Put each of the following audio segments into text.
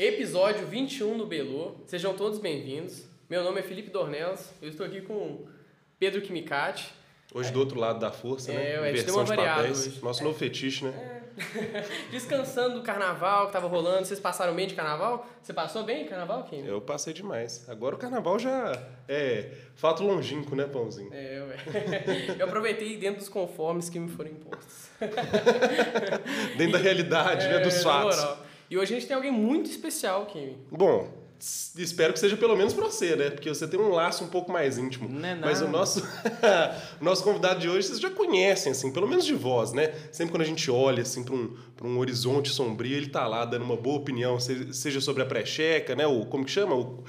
Episódio 21 do Belô. Sejam todos bem-vindos. Meu nome é Felipe Dornelas. Eu estou aqui com Pedro Kimicati. Hoje do outro lado da força, É, né? deu Inversão de papéis. hoje. Nosso novo fetiche, né? Descansando do carnaval que tava rolando. Vocês passaram bem de carnaval? Você passou bem de carnaval, Kim? Eu passei demais. Agora o carnaval já é fato longínquo, né, Pãozinho? É, ué. Eu aproveitei dentro dos conformes que me foram impostos. Dentro da realidade, né? Dos É, fatos. moral. E hoje a gente tem alguém muito especial, Kim. Bom, espero que seja pelo menos pra você, né? Porque você tem um laço um pouco mais íntimo. Não é Mas o nada. nosso, o nosso convidado de hoje vocês já conhecem, assim, pelo menos de voz, né? Sempre quando a gente olha, assim, pra um, pra um horizonte sombrio, ele tá lá dando uma boa opinião, se- seja sobre a pré-checa, né? O, como que chama? O,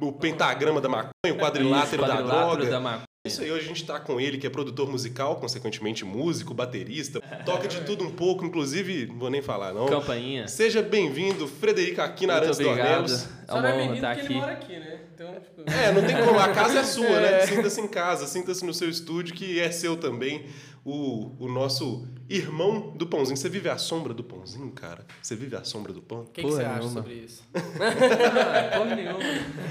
o pentagrama da maconha, o quadrilátero, Isso, da quadrilátero droga. da maconha. Isso aí, hoje a gente tá com ele, que é produtor musical, consequentemente músico, baterista, toca de tudo um pouco, inclusive, não vou nem falar não. Campainha. Seja bem-vindo, Frederico Aquino Arantes obrigado. Dornelos. É Só uma é honra bem-vindo estar porque aqui. ele mora aqui, né? Então, tipo... É, não tem como, a casa é sua, né? Sinta-se em casa, sinta-se no seu estúdio, que é seu também. O, o nosso irmão do pãozinho. Você vive à sombra do pãozinho, cara? Você vive à sombra do pão? O que, que você acha sobre isso? Porra nenhuma.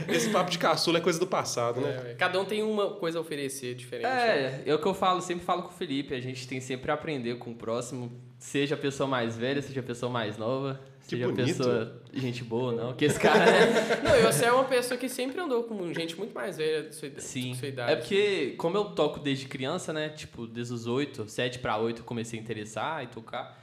Esse papo de caçula é coisa do passado, né? É, cada um tem uma coisa a oferecer diferente. né? É, é o que eu falo, sempre falo com o Felipe, a gente tem sempre a aprender com o próximo, seja a pessoa mais velha, seja a pessoa mais nova, Que seja bonito. a pessoa gente boa, não, que esse cara é... Não, e você é uma pessoa que sempre andou com gente muito mais velha da sua, Sim, da sua idade. é porque como eu toco desde criança, né, tipo, desde os 8, 7 pra 8 eu comecei a interessar e tocar,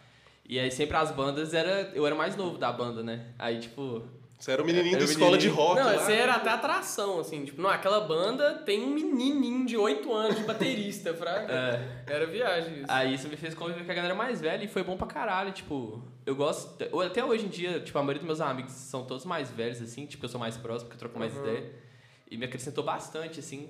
e aí sempre as bandas, era eu era mais novo da banda, né, aí tipo... Você era o menininho Era da escola de menininho. rock Não, lá. você era até atração, assim. Tipo, não, aquela banda tem um menininho de 8 anos de baterista, fraga. É, Era viagem isso. Aí isso me fez conviver com a galera mais velha e foi bom pra caralho, tipo, eu gosto, até hoje em dia, tipo, a maioria dos meus amigos são todos mais velhos, assim, tipo, eu sou mais próximo, porque eu troco mais Uhum. ideia, e me acrescentou bastante, assim,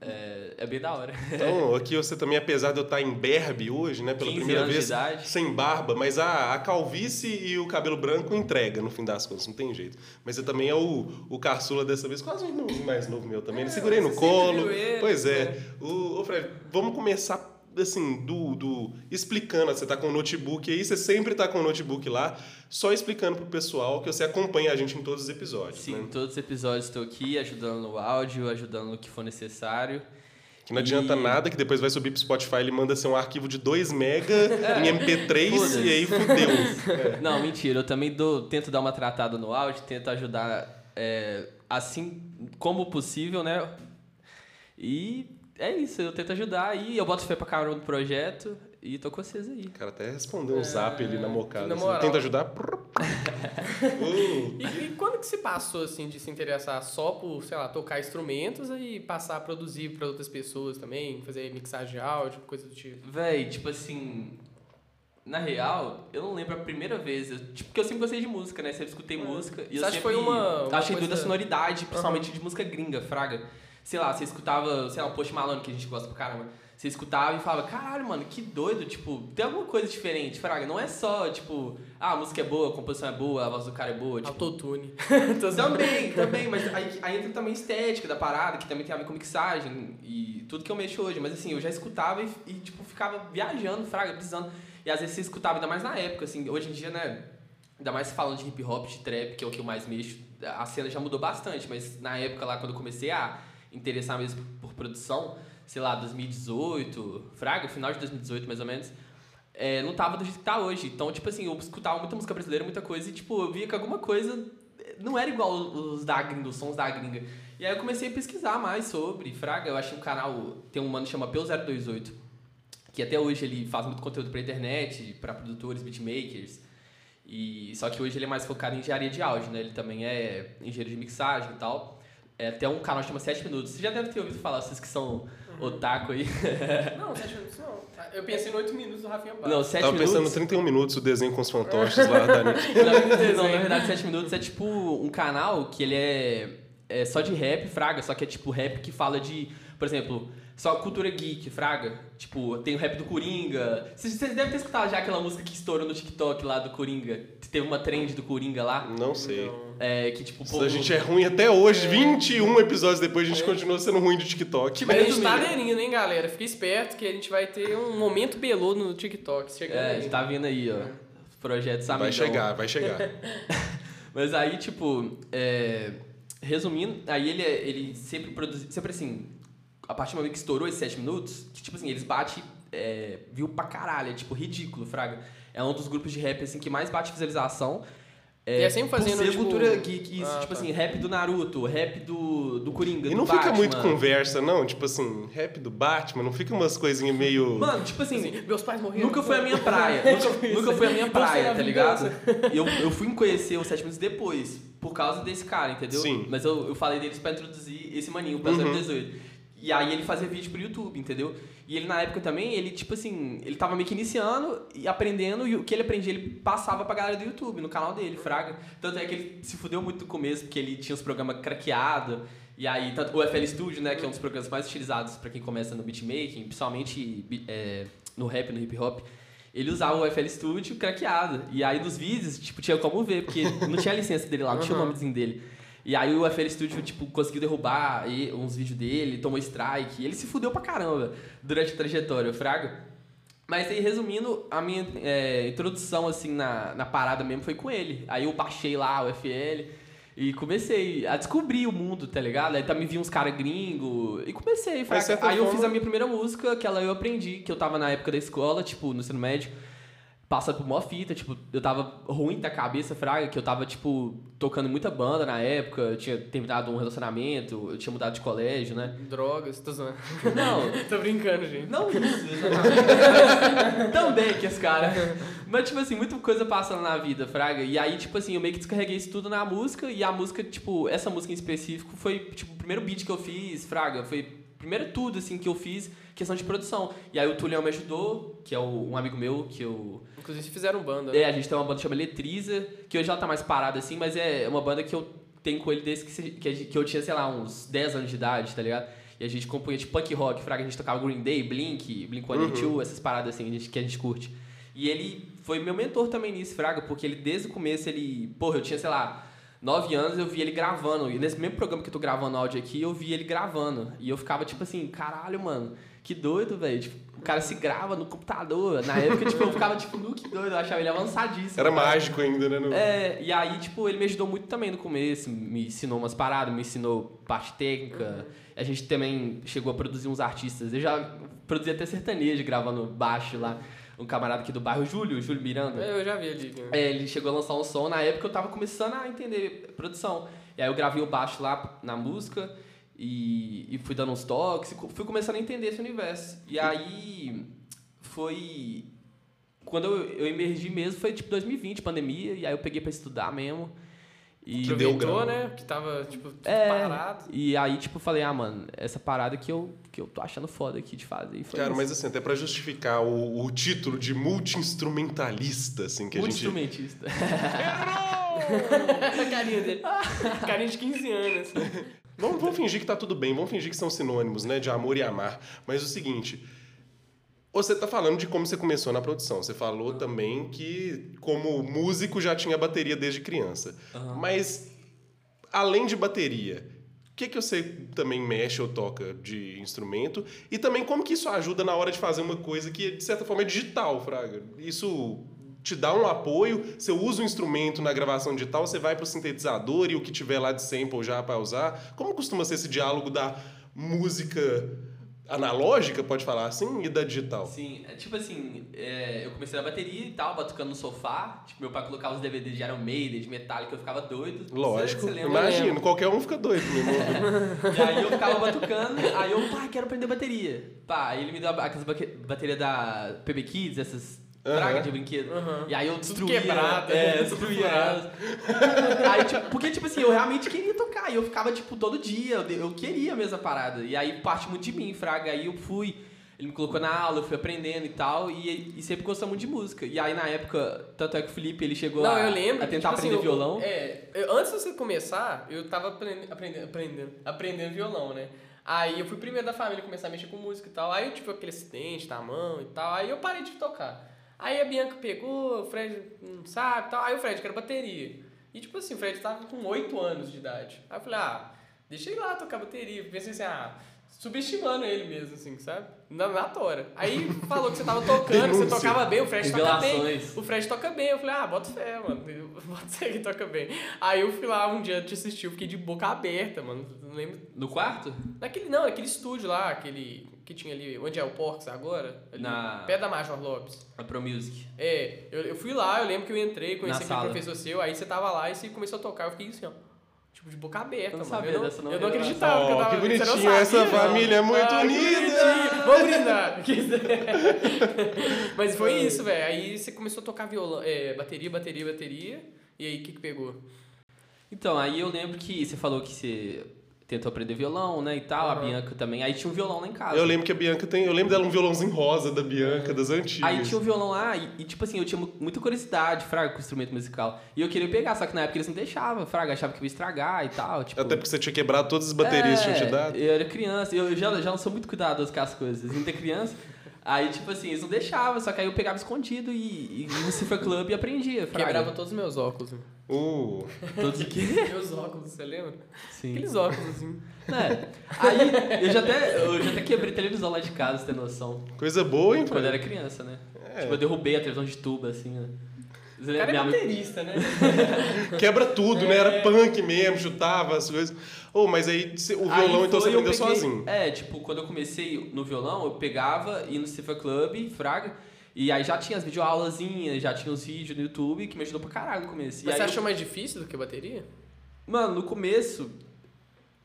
é, é bem da hora. Então, aqui você também, apesar de eu estar em berbe hoje, né? Pela 15 primeira vez, sem barba, mas a, a calvície e o cabelo branco entrega, no fim das contas, não tem jeito. Mas eu também é o, o caçula dessa vez, quase um irmãozinho mais novo meu também. É, Segurei no colo. ele, pois é. né? O, ô, Fred, vamos começar assim, do, do explicando, você tá com o notebook aí, você sempre tá com o notebook lá, só explicando pro pessoal que você acompanha a gente em todos os episódios, Sim, né? em todos os episódios estou aqui, ajudando no áudio, ajudando no que for necessário. Que não adianta E- nada, que depois vai subir pro Spotify, ele manda ser um arquivo de 2 mega em MP3 Foda-se. e aí fudeu. Não, mentira, eu também dou, tento dar uma tratada no áudio, tento ajudar é, assim como possível, né? E é isso, eu tento ajudar aí, eu boto fé pra caramba no projeto e tô com vocês aí. O cara até respondeu um zap ali na mocada. na assim, moral. Tenta ajudar. E, e quando que se passou, assim, de se interessar só por, sei lá, tocar instrumentos e passar a produzir para outras pessoas também, fazer mixagem de áudio, coisa do tipo? Véi, tipo assim. Na real, eu não lembro a primeira vez. Eu, tipo, porque eu sempre gostei de música, né? Sempre escutei música. E Você eu acha que sempre foi uma- uma achei coisa- doida a sonoridade, principalmente de música gringa, Fraga. Sei lá, você escutava, sei lá, o Post Malone, que a gente gosta pra caramba. Você escutava e falava, caralho, mano, que doido, tipo, tem alguma coisa diferente, Fraga. Não é só, tipo, ah, a música é boa, a composição é boa, a voz do cara é boa, tipo. Autotune. Também, também, mas aí, aí entra também a estética da parada, que também tem a ver com mixagem e tudo que eu mexo hoje. Mas assim, eu já escutava e, e, tipo, ficava viajando, fraga, precisando. E às vezes você escutava, ainda mais na época, assim, hoje em dia, né? Ainda mais falando de hip hop, de trap, que é o que eu mais mexo, a cena já mudou bastante, mas na época lá, quando eu comecei a interessar mesmo por produção, sei lá, 2018, fraga, final de 2018 mais ou menos, é, não tava do jeito que tá hoje. Então, tipo assim, eu escutava muita música brasileira, muita coisa, e tipo, eu via que alguma coisa não era igual os da gringa, os sons da gringa. E aí eu comecei a pesquisar mais sobre, fraga, eu achei um canal, tem um mano que chama Peu028, que até hoje ele faz muito conteúdo pra internet, pra produtores, beatmakers. E só que hoje ele é mais focado em engenharia de áudio, né? Ele também é engenheiro de mixagem e tal. É até um canal que chama 7 minutos. Você já deve ter ouvido falar, vocês que são otaku aí. Não, 7 minutos não. Eu pensei em 8 minutos do Rafinha Bastos. Não, 7 Tava minutos. pensando no 31 minutos o desenho com os fantoches lá da. Não, não, na verdade, 7 minutos é tipo um canal que ele é, é só de rap, fraga, só que é tipo rap que fala de, por exemplo, só cultura geek, fraga. Tipo, tem o rap do Coringa. Vocês devem ter escutado já aquela música que estourou no TikTok lá do Coringa. Teve uma trend do Coringa lá. Não sei. É, que tipo, Se a gente é ruim até hoje, 21 episódios depois, a gente continua sendo ruim do TikTok. Mas a gente tá aderindo, hein, galera? Fique esperto que a gente vai ter um momento belô no TikTok chegando É, a aí. gente tá vendo aí, ó. Projetos Vai amigão. chegar, vai chegar. Mas aí, tipo, é, resumindo, aí ele, ele sempre produziu, sempre assim, a partir do momento que estourou esses 7 minutos, que, tipo assim, eles batem, é, viu pra caralho, é tipo ridículo, Fraga. É um dos grupos de rap, assim, que mais bate visualização. E é sempre fazendo, por ser tipo- cultura geek, isso, Ah, tipo tá. assim, rap do Naruto, rap do, do Coringa, E do não fica Batman. muito conversa, não? Tipo assim, rap do Batman, não fica umas coisinhas meio. Mano, tipo assim, Assim, meus pais morreram. Nunca foi a minha praia. nunca, nunca foi a minha praia, tá ligado? Eu, eu fui conhecer os 7 minutos depois, por causa desse cara, entendeu? Sim. Mas eu, eu falei deles pra introduzir esse maninho, o Uhum. 018. E aí ele fazia vídeo pro YouTube, entendeu? E ele na época também, ele tipo assim, ele tava meio que iniciando e aprendendo, e o que ele aprendia ele passava pra galera do YouTube, no canal dele, Fraga. Tanto é que ele se fudeu muito no começo, porque ele tinha os programas craqueados, e aí, tanto, o FL Studio, né, que é um dos programas mais utilizados pra quem começa no beatmaking, principalmente é, no rap, no hip hop, ele usava o FL Studio craqueado. E aí nos vídeos, tipo, tinha como ver, porque não tinha a licença dele lá, não tinha o nomezinho dele. E aí o FL Studio, tipo, conseguiu derrubar uns vídeos dele, tomou strike. Ele se fudeu pra caramba durante a trajetória, Fraga. Mas aí, resumindo, a minha é, introdução, assim, na, na parada mesmo foi com ele. Aí eu baixei lá o FL e comecei a descobrir o mundo, tá ligado? Aí também vi uns caras gringos e comecei. Fraga. de certa Aí eu forma- fiz a minha primeira música, que ela eu aprendi, que eu tava na época da escola, tipo, no ensino médio. Passando por uma fita, tipo, eu tava ruim da cabeça, fraga, que eu tava, tipo, tocando muita banda na época, eu tinha terminado um relacionamento, eu tinha mudado de colégio, né? Drogas, tô zoando. Não, tô brincando, gente. não isso. Também que esse cara. Mas, tipo assim, muita coisa passando na vida, Fraga. E aí, tipo assim, eu meio que descarreguei isso tudo na música. E a música, tipo, essa música em específico foi, tipo, o primeiro beat que eu fiz, Fraga. Foi primeiro tudo, assim, que eu fiz, questão de produção. E aí o Tulião me ajudou, que é o- um amigo meu, que eu Inclusive fizeram banda. né? é, a gente tem uma banda que chama Letriza, que hoje ela tá mais parada assim, mas é uma banda que eu tenho com ele desde que, que, que eu tinha, sei lá, uns 10 anos de idade, tá ligado? E a gente compunha tipo punk rock, fraga, a gente tocava Green Day, Blink, Blink-182, essas paradas assim que a gente curte. E ele foi meu mentor também nisso, fraga, porque ele desde o começo, ele... Porra, eu tinha, sei lá, 9 anos, eu vi ele gravando. E nesse mesmo programa que eu tô gravando áudio aqui, eu vi ele gravando. E eu ficava tipo assim, caralho, mano, que doido, velho. Tipo, o cara se grava no computador. Na época, tipo, eu ficava tipo, nu, que doido, eu achava ele avançadíssimo. Era cara. mágico ainda, né? no- É, e aí, tipo, ele me ajudou muito também no começo, me ensinou umas paradas, me ensinou parte técnica. A gente também chegou a produzir uns artistas. Eu já produzi até sertanejo gravando baixo lá. Um camarada aqui do bairro, Júlio, Júlio Miranda. Eu já vi ali. né? É, ele chegou a lançar um som, na época eu tava começando a entender produção. E aí eu gravei o baixo lá na música e, e fui dando uns toques, e fui começando a entender esse universo. E aí foi. Quando eu, eu emergi mesmo foi tipo 2020, pandemia, e aí eu peguei pra estudar mesmo. E, Que deu Aproveitou, grana. né? Que tava, tipo, tudo É. parado. e aí, tipo, falei, ah, mano, essa parada que eu, que eu tô achando foda aqui de fazer. E foi Cara, isso. mas assim, até pra justificar o, o título de multi-instrumentalista, assim, que a gente. Multi-instrumentista. a carinha dele. carinha de 15 anos. assim. Vamos, vamos fingir que tá tudo bem, vamos fingir que são sinônimos, né? De amor e amar. Mas o seguinte. Você tá falando de como você começou na produção. Você falou também que, como músico, já tinha bateria desde criança. Mas, além de bateria, o que, que você também mexe ou toca de instrumento? E também como que isso ajuda na hora de fazer uma coisa que, de certa forma, é digital, Fraga? Isso te dá um apoio, você usa o instrumento na gravação digital, você vai pro sintetizador e o que tiver lá de sample já para usar. Como costuma ser esse diálogo da música analógica, pode falar assim, e da digital? Sim, é tipo assim, é, eu comecei na bateria e tal, batucando no sofá. Tipo, meu pai colocava os DVDs de Iron Maiden, de Metallica, eu ficava doido. Lógico, imagino, qualquer um fica doido mesmo. E aí eu ficava batucando, aí eu, pá, quero aprender bateria. Pá, aí ele me deu aquelas baterias da PB Kids, essas Aham. pragas de brinquedo. Aham. E aí eu Tudo destruía. quebrado, É, eu destruía elas. aí, tipo, porque, tipo assim, eu realmente queria tocar. E eu ficava, tipo, todo dia. Eu, eu queria a parada. E aí parte muito de mim, Fraga. Aí eu fui. Ele me colocou na aula, eu fui aprendendo e tal. E, e sempre gostou muito de música. E aí na época, tanto é que o Felipe ele chegou Não, a, eu lembro. a tentar tipo assim, aprender eu- violão. É, eu- antes de você começar, eu tava aprendendo, aprendendo, aprendendo, aprendendo violão, né? Aí eu fui primeiro da família começar a mexer com música e tal. Aí eu tive aquele acidente na mão e tal. Aí eu parei de tocar. Aí a Bianca pegou, o Fred não sabe tal. Aí o Fred quer bateria. E tipo assim, o Fred tava com 8 anos de idade. Aí eu falei, ah, deixa ir lá tocar bateria. Pensei assim, ah, subestimando ele mesmo, assim, sabe? Na, na tora. Aí falou que você tava tocando, que você tocava bem, o Fred toca bem. O Fred toca bem. Eu falei, ah, bota fé, mano. Bota fé que toca bem. Aí eu fui lá um dia te assistir, eu fiquei de boca aberta, mano. Não lembro. No quarto? Naquele, não, naquele estúdio lá, aquele que tinha ali, onde é o Porks agora? Ali, Na- Pé da Major Lopes. A Pro Music. É, eu, eu fui lá, eu lembro que eu entrei, conheci aquele professor seu, aí você tava lá e você começou a tocar, eu fiquei assim, ó. Tipo, de boca aberta, Eu sabia eu não, dessa não, eu não acreditava que eu Oh, tava que você não bonitinho, sabia, essa não. família é muito Ah, que unida. Vamos brindar. Mas foi isso, velho. Aí você começou a tocar violão, é, bateria, bateria, bateria. E aí, o que que pegou? Então, aí eu lembro que você falou que você tentou aprender violão, né, e tal, a Aham. Bianca também. Aí tinha um violão lá em casa. Eu lembro que a Bianca tem. Eu lembro dela um violãozinho rosa da Bianca, das antigas. Aí tinha um violão lá e, e, tipo assim, eu tinha mu- muita curiosidade, Fraga, com o instrumento musical. E eu queria pegar, só que na época eles não deixavam, Fraga, achava que ia estragar e tal. Tipo, Até porque você tinha quebrado todas as baterias que é, tinham te dado. Eu era criança, eu já, já não sou muito cuidadoso com as coisas. Ainda criança. Aí, tipo assim, eles não deixavam, só que aí eu pegava escondido e, e ia no Cifra Club e aprendia, Fraga. Quebrava todos os meus óculos. Uh, Todos aqui. meus óculos, você lembra? Sim. Aqueles óculos, assim. É. Aí eu já até, eu já até quebrei televisão lá de casa, você tem noção. coisa boa, hein, Quando eu era criança, né? É. Tipo, eu derrubei a televisão de tuba, assim, né? Você O lembra? cara é baterista, né? Quebra tudo, né? Era punk mesmo, chutava as coisas. Oh, mas aí o Aí violão então você foi, eu aprendeu peguei- sozinho. É, tipo, quando eu comecei no violão, eu pegava, ia no Cifra Club, Fraga, e aí já tinha as videoaulazinhas, já tinha os vídeos no YouTube, que me ajudou pra caralho no começo. E Mas aí você eu- achou mais difícil do que bateria? Mano, no começo,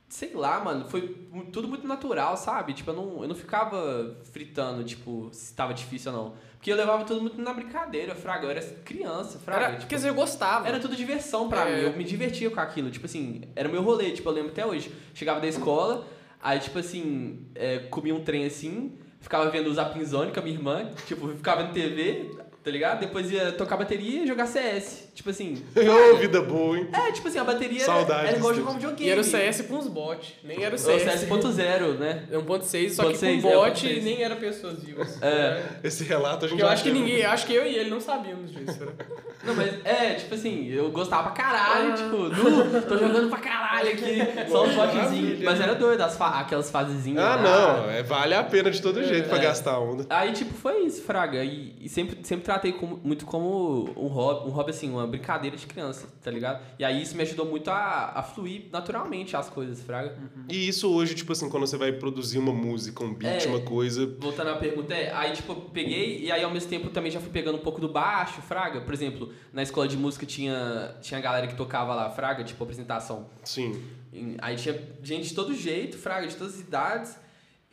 sei lá, mano, foi tudo muito natural, sabe? Tipo, eu não, eu não ficava fritando, tipo, se tava difícil ou não. Porque eu levava tudo muito na brincadeira, Fraga, eu era criança, Fraga. Era, tipo, quer dizer, eu gostava. Era tudo diversão pra É. mim, eu me divertia com aquilo. Tipo assim, era o meu rolê, tipo, eu lembro até hoje. Chegava da escola, aí, tipo assim, é, comia um trem assim, ficava vendo o Zapinzone com a minha irmã, tipo, ficava vendo TV, tá ligado? Depois ia tocar bateria e jogar CS. Tipo assim. Ô, vida boa, hein? É, tipo assim, a bateria era, Saudades era igual jogar um videogame. E era o CS com os bots, nem era o O CS. CS.0, né? É 1.6, só que 1.6, com é, bot 1.6. nem era pessoas vivas. É. Esse relato a gente Porque eu acho que ninguém, acho que eu e ele não sabíamos disso. né? Não, mas é, tipo assim, eu gostava pra caralho, Ah. tipo, nu, tô jogando pra caralho aqui, só uns botezinhos. Maravilha. Mas era doido, as fa- aquelas fasezinhas. Ah, lá. não. É, vale a pena de todo jeito pra É. gastar onda. Aí, tipo, foi isso, Fraga. E, e sempre, sempre tratei como- muito como um hobby, um hobby, assim, uma brincadeira de criança, tá ligado? E aí isso me ajudou muito a, a fluir naturalmente as coisas, Fraga. E isso hoje, tipo assim, quando você vai produzir uma música, um beat, É. uma coisa. Voltando à pergunta, é, aí, tipo, peguei e aí ao mesmo tempo também já fui pegando um pouco do baixo, Fraga. Por exemplo, na escola de música tinha, tinha galera que tocava lá, Fraga, tipo, apresentação. Sim. Aí tinha gente de todo jeito, fraga, de todas as idades.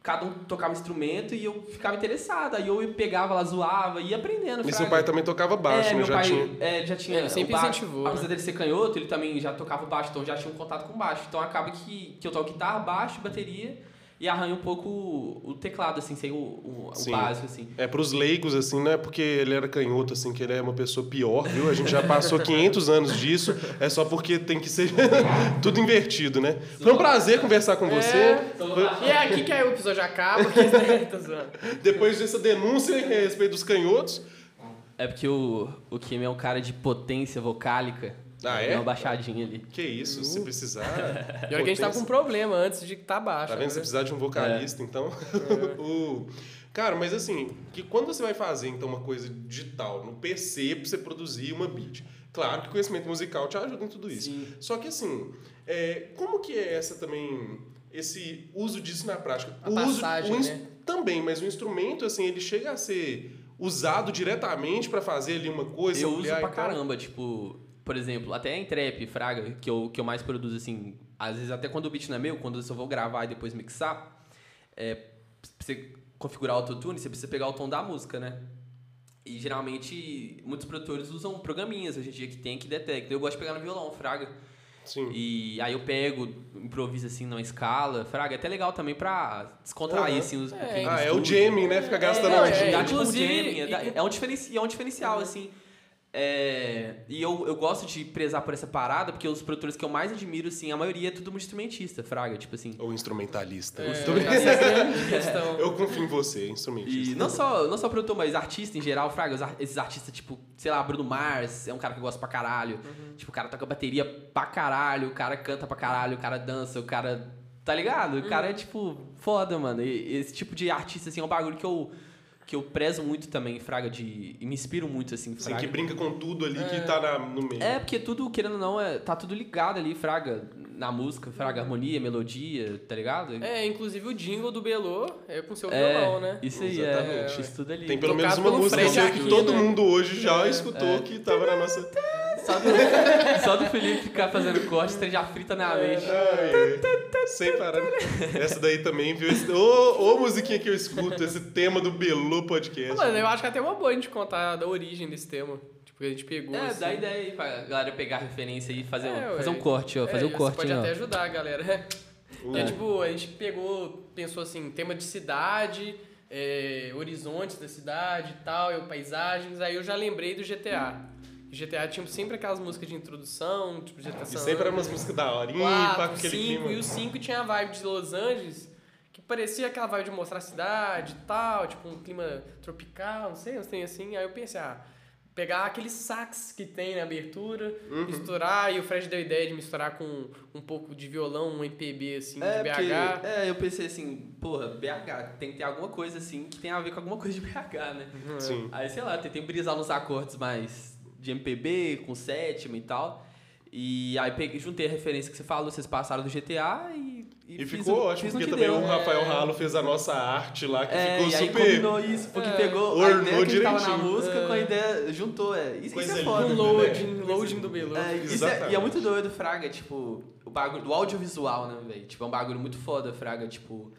Cada um tocava um instrumento e eu ficava interessado. Aí eu pegava lá, zoava e ia aprendendo. E fraga. seu pai também tocava baixo, é, né? meu Já pai tinha. é, já tinha. Ele sempre o baixo, incentivou, né? Apesar dele ser canhoto, ele também já tocava o baixo, então já tinha um contato com baixo. Então acaba que, que eu toco guitarra, baixo, bateria e arranho um pouco o, o teclado, assim, sem o, o, o básico, assim. É, pros leigos, assim, não é porque ele era canhoto, assim, que ele é uma pessoa pior, viu? A gente já passou 500 anos disso, é só porque tem que ser tudo invertido, né? Foi um prazer conversar com você. É. E é aqui que aí o episódio acaba, porque tô zoando. Depois dessa denúncia a respeito dos canhotos. É porque o, o Kim é um cara de potência vocálica. Ah, é? Deu uma baixadinha ali. Que isso, se precisar. E olha que a gente tava com um problema antes de estar baixo. Tá vendo? Né? precisar de um vocalista, então. O- Cara, mas assim, que quando você vai fazer então uma coisa digital no PC pra você produzir uma beat, claro que o conhecimento musical te ajuda em tudo isso. Sim. Só que assim, é, como que é essa também esse uso disso na prática? A o uso passagem, o ins- né? Também, mas o instrumento assim, ele chega a ser usado diretamente pra fazer ali uma coisa, Eu uso pra caramba, tipo, por exemplo, até em trap, fraga, que eu, que eu mais produzo, assim, às vezes até quando o beat não é meu, quando eu só vou gravar e depois mixar, é, pra você configurar o autotune, você precisa pegar o tom da música, né? E geralmente, muitos produtores usam programinhas hoje em dia que tem que detecta. Eu gosto de pegar no violão, fraga. Sim. E aí eu pego, improviso assim numa escala, fraga. É até legal também pra descontrair, Uhum. assim, os É. Ah, é o jamming, né? Fica gastando a é, dá tipo um inclusive- jamming, é, é um, diferenci, é um diferencial, assim. É, e eu, eu gosto de prezar por essa parada, porque os produtores que eu mais admiro, assim, a maioria é tudo multi-instrumentista, fraga, tipo assim. Ou instrumentalista. É, essa é. Eu confio em você, instrumentista. E não só, não só produtor, mas artista em geral, fraga, esses artistas, tipo, sei lá, Bruno Mars, é um cara que eu gosto pra caralho. Tipo, o cara toca bateria pra caralho, o cara canta pra caralho, o cara dança, o cara Tá ligado? O cara é, tipo, foda, mano. E esse tipo de artista, assim, é um bagulho que eu, que eu prezo muito também, Fraga, de. E me inspiro muito, assim, Assim, Fraga. que brinca com tudo ali que tá na- no meio. É, porque tudo, querendo ou não, é, tá tudo ligado ali, Fraga, na música, Fraga, harmonia, melodia, tá ligado? É, inclusive o jingle do Belô é com seu É, violão, né? Isso aí, Exatamente. é. Isso tudo ali. Tem pelo Tocado menos uma música sua que todo né? mundo hoje já É, escutou que tava na nossa. Só do, só do Felipe ficar fazendo corte, você já frita na mente. Ai, ai. Sem parar. Essa daí também, viu? Esse- Ô, ô, musiquinha que eu escuto, esse tema do Belu Podcast. Mano, eu acho que é até uma boa a gente contar da origem desse tema. Tipo, que a gente pegou. É, assim. dá ideia aí pra galera pegar a referência e fazer, um, É, ué. fazer um corte, ó. É, Fazer um você corte, pode ó. até ajudar a galera. Uh. É, tipo, a gente pegou, pensou assim, tema de cidade, é, horizontes da cidade e tal, e paisagens. Aí eu já lembrei do GTA. GTA tinha sempre aquelas músicas de introdução, tipo GTA E San sempre eram umas músicas da horinha, com aquele cinco, clima. e o 5 tinha a vibe de Los Angeles, que parecia aquela vibe de mostrar a cidade e tal, tipo um clima tropical, não sei, uns tem assim. Aí eu pensei, ah, pegar aqueles sax que tem na abertura, Uhum. misturar, e o Fred deu a ideia de misturar com um pouco de violão, um MPB assim, É, de BH. porque, é, eu pensei assim, porra, BH, tem que ter alguma coisa assim que tem a ver com alguma coisa de BH, né? Sim. Aí, sei lá, tentei brisar nos acordes mais de MPB, com sétima e tal. E aí peguei, juntei a referência que você falou, vocês passaram do GTA e. E fiz ficou o- ótimo, porque que também deu. o Rafael Ralo fez a nossa arte lá, que É, ficou e aí super. combinou isso, porque É. pegou a Ornou ideia que tava na direitinho. música com a ideia, juntou, é. Isso, Coisa isso é foda. Um né? loading, loading do Belo. É, isso é, e é muito doido, Fraga, tipo, o bagulho do audiovisual, né, velho? Tipo, é um bagulho muito foda, Fraga, tipo.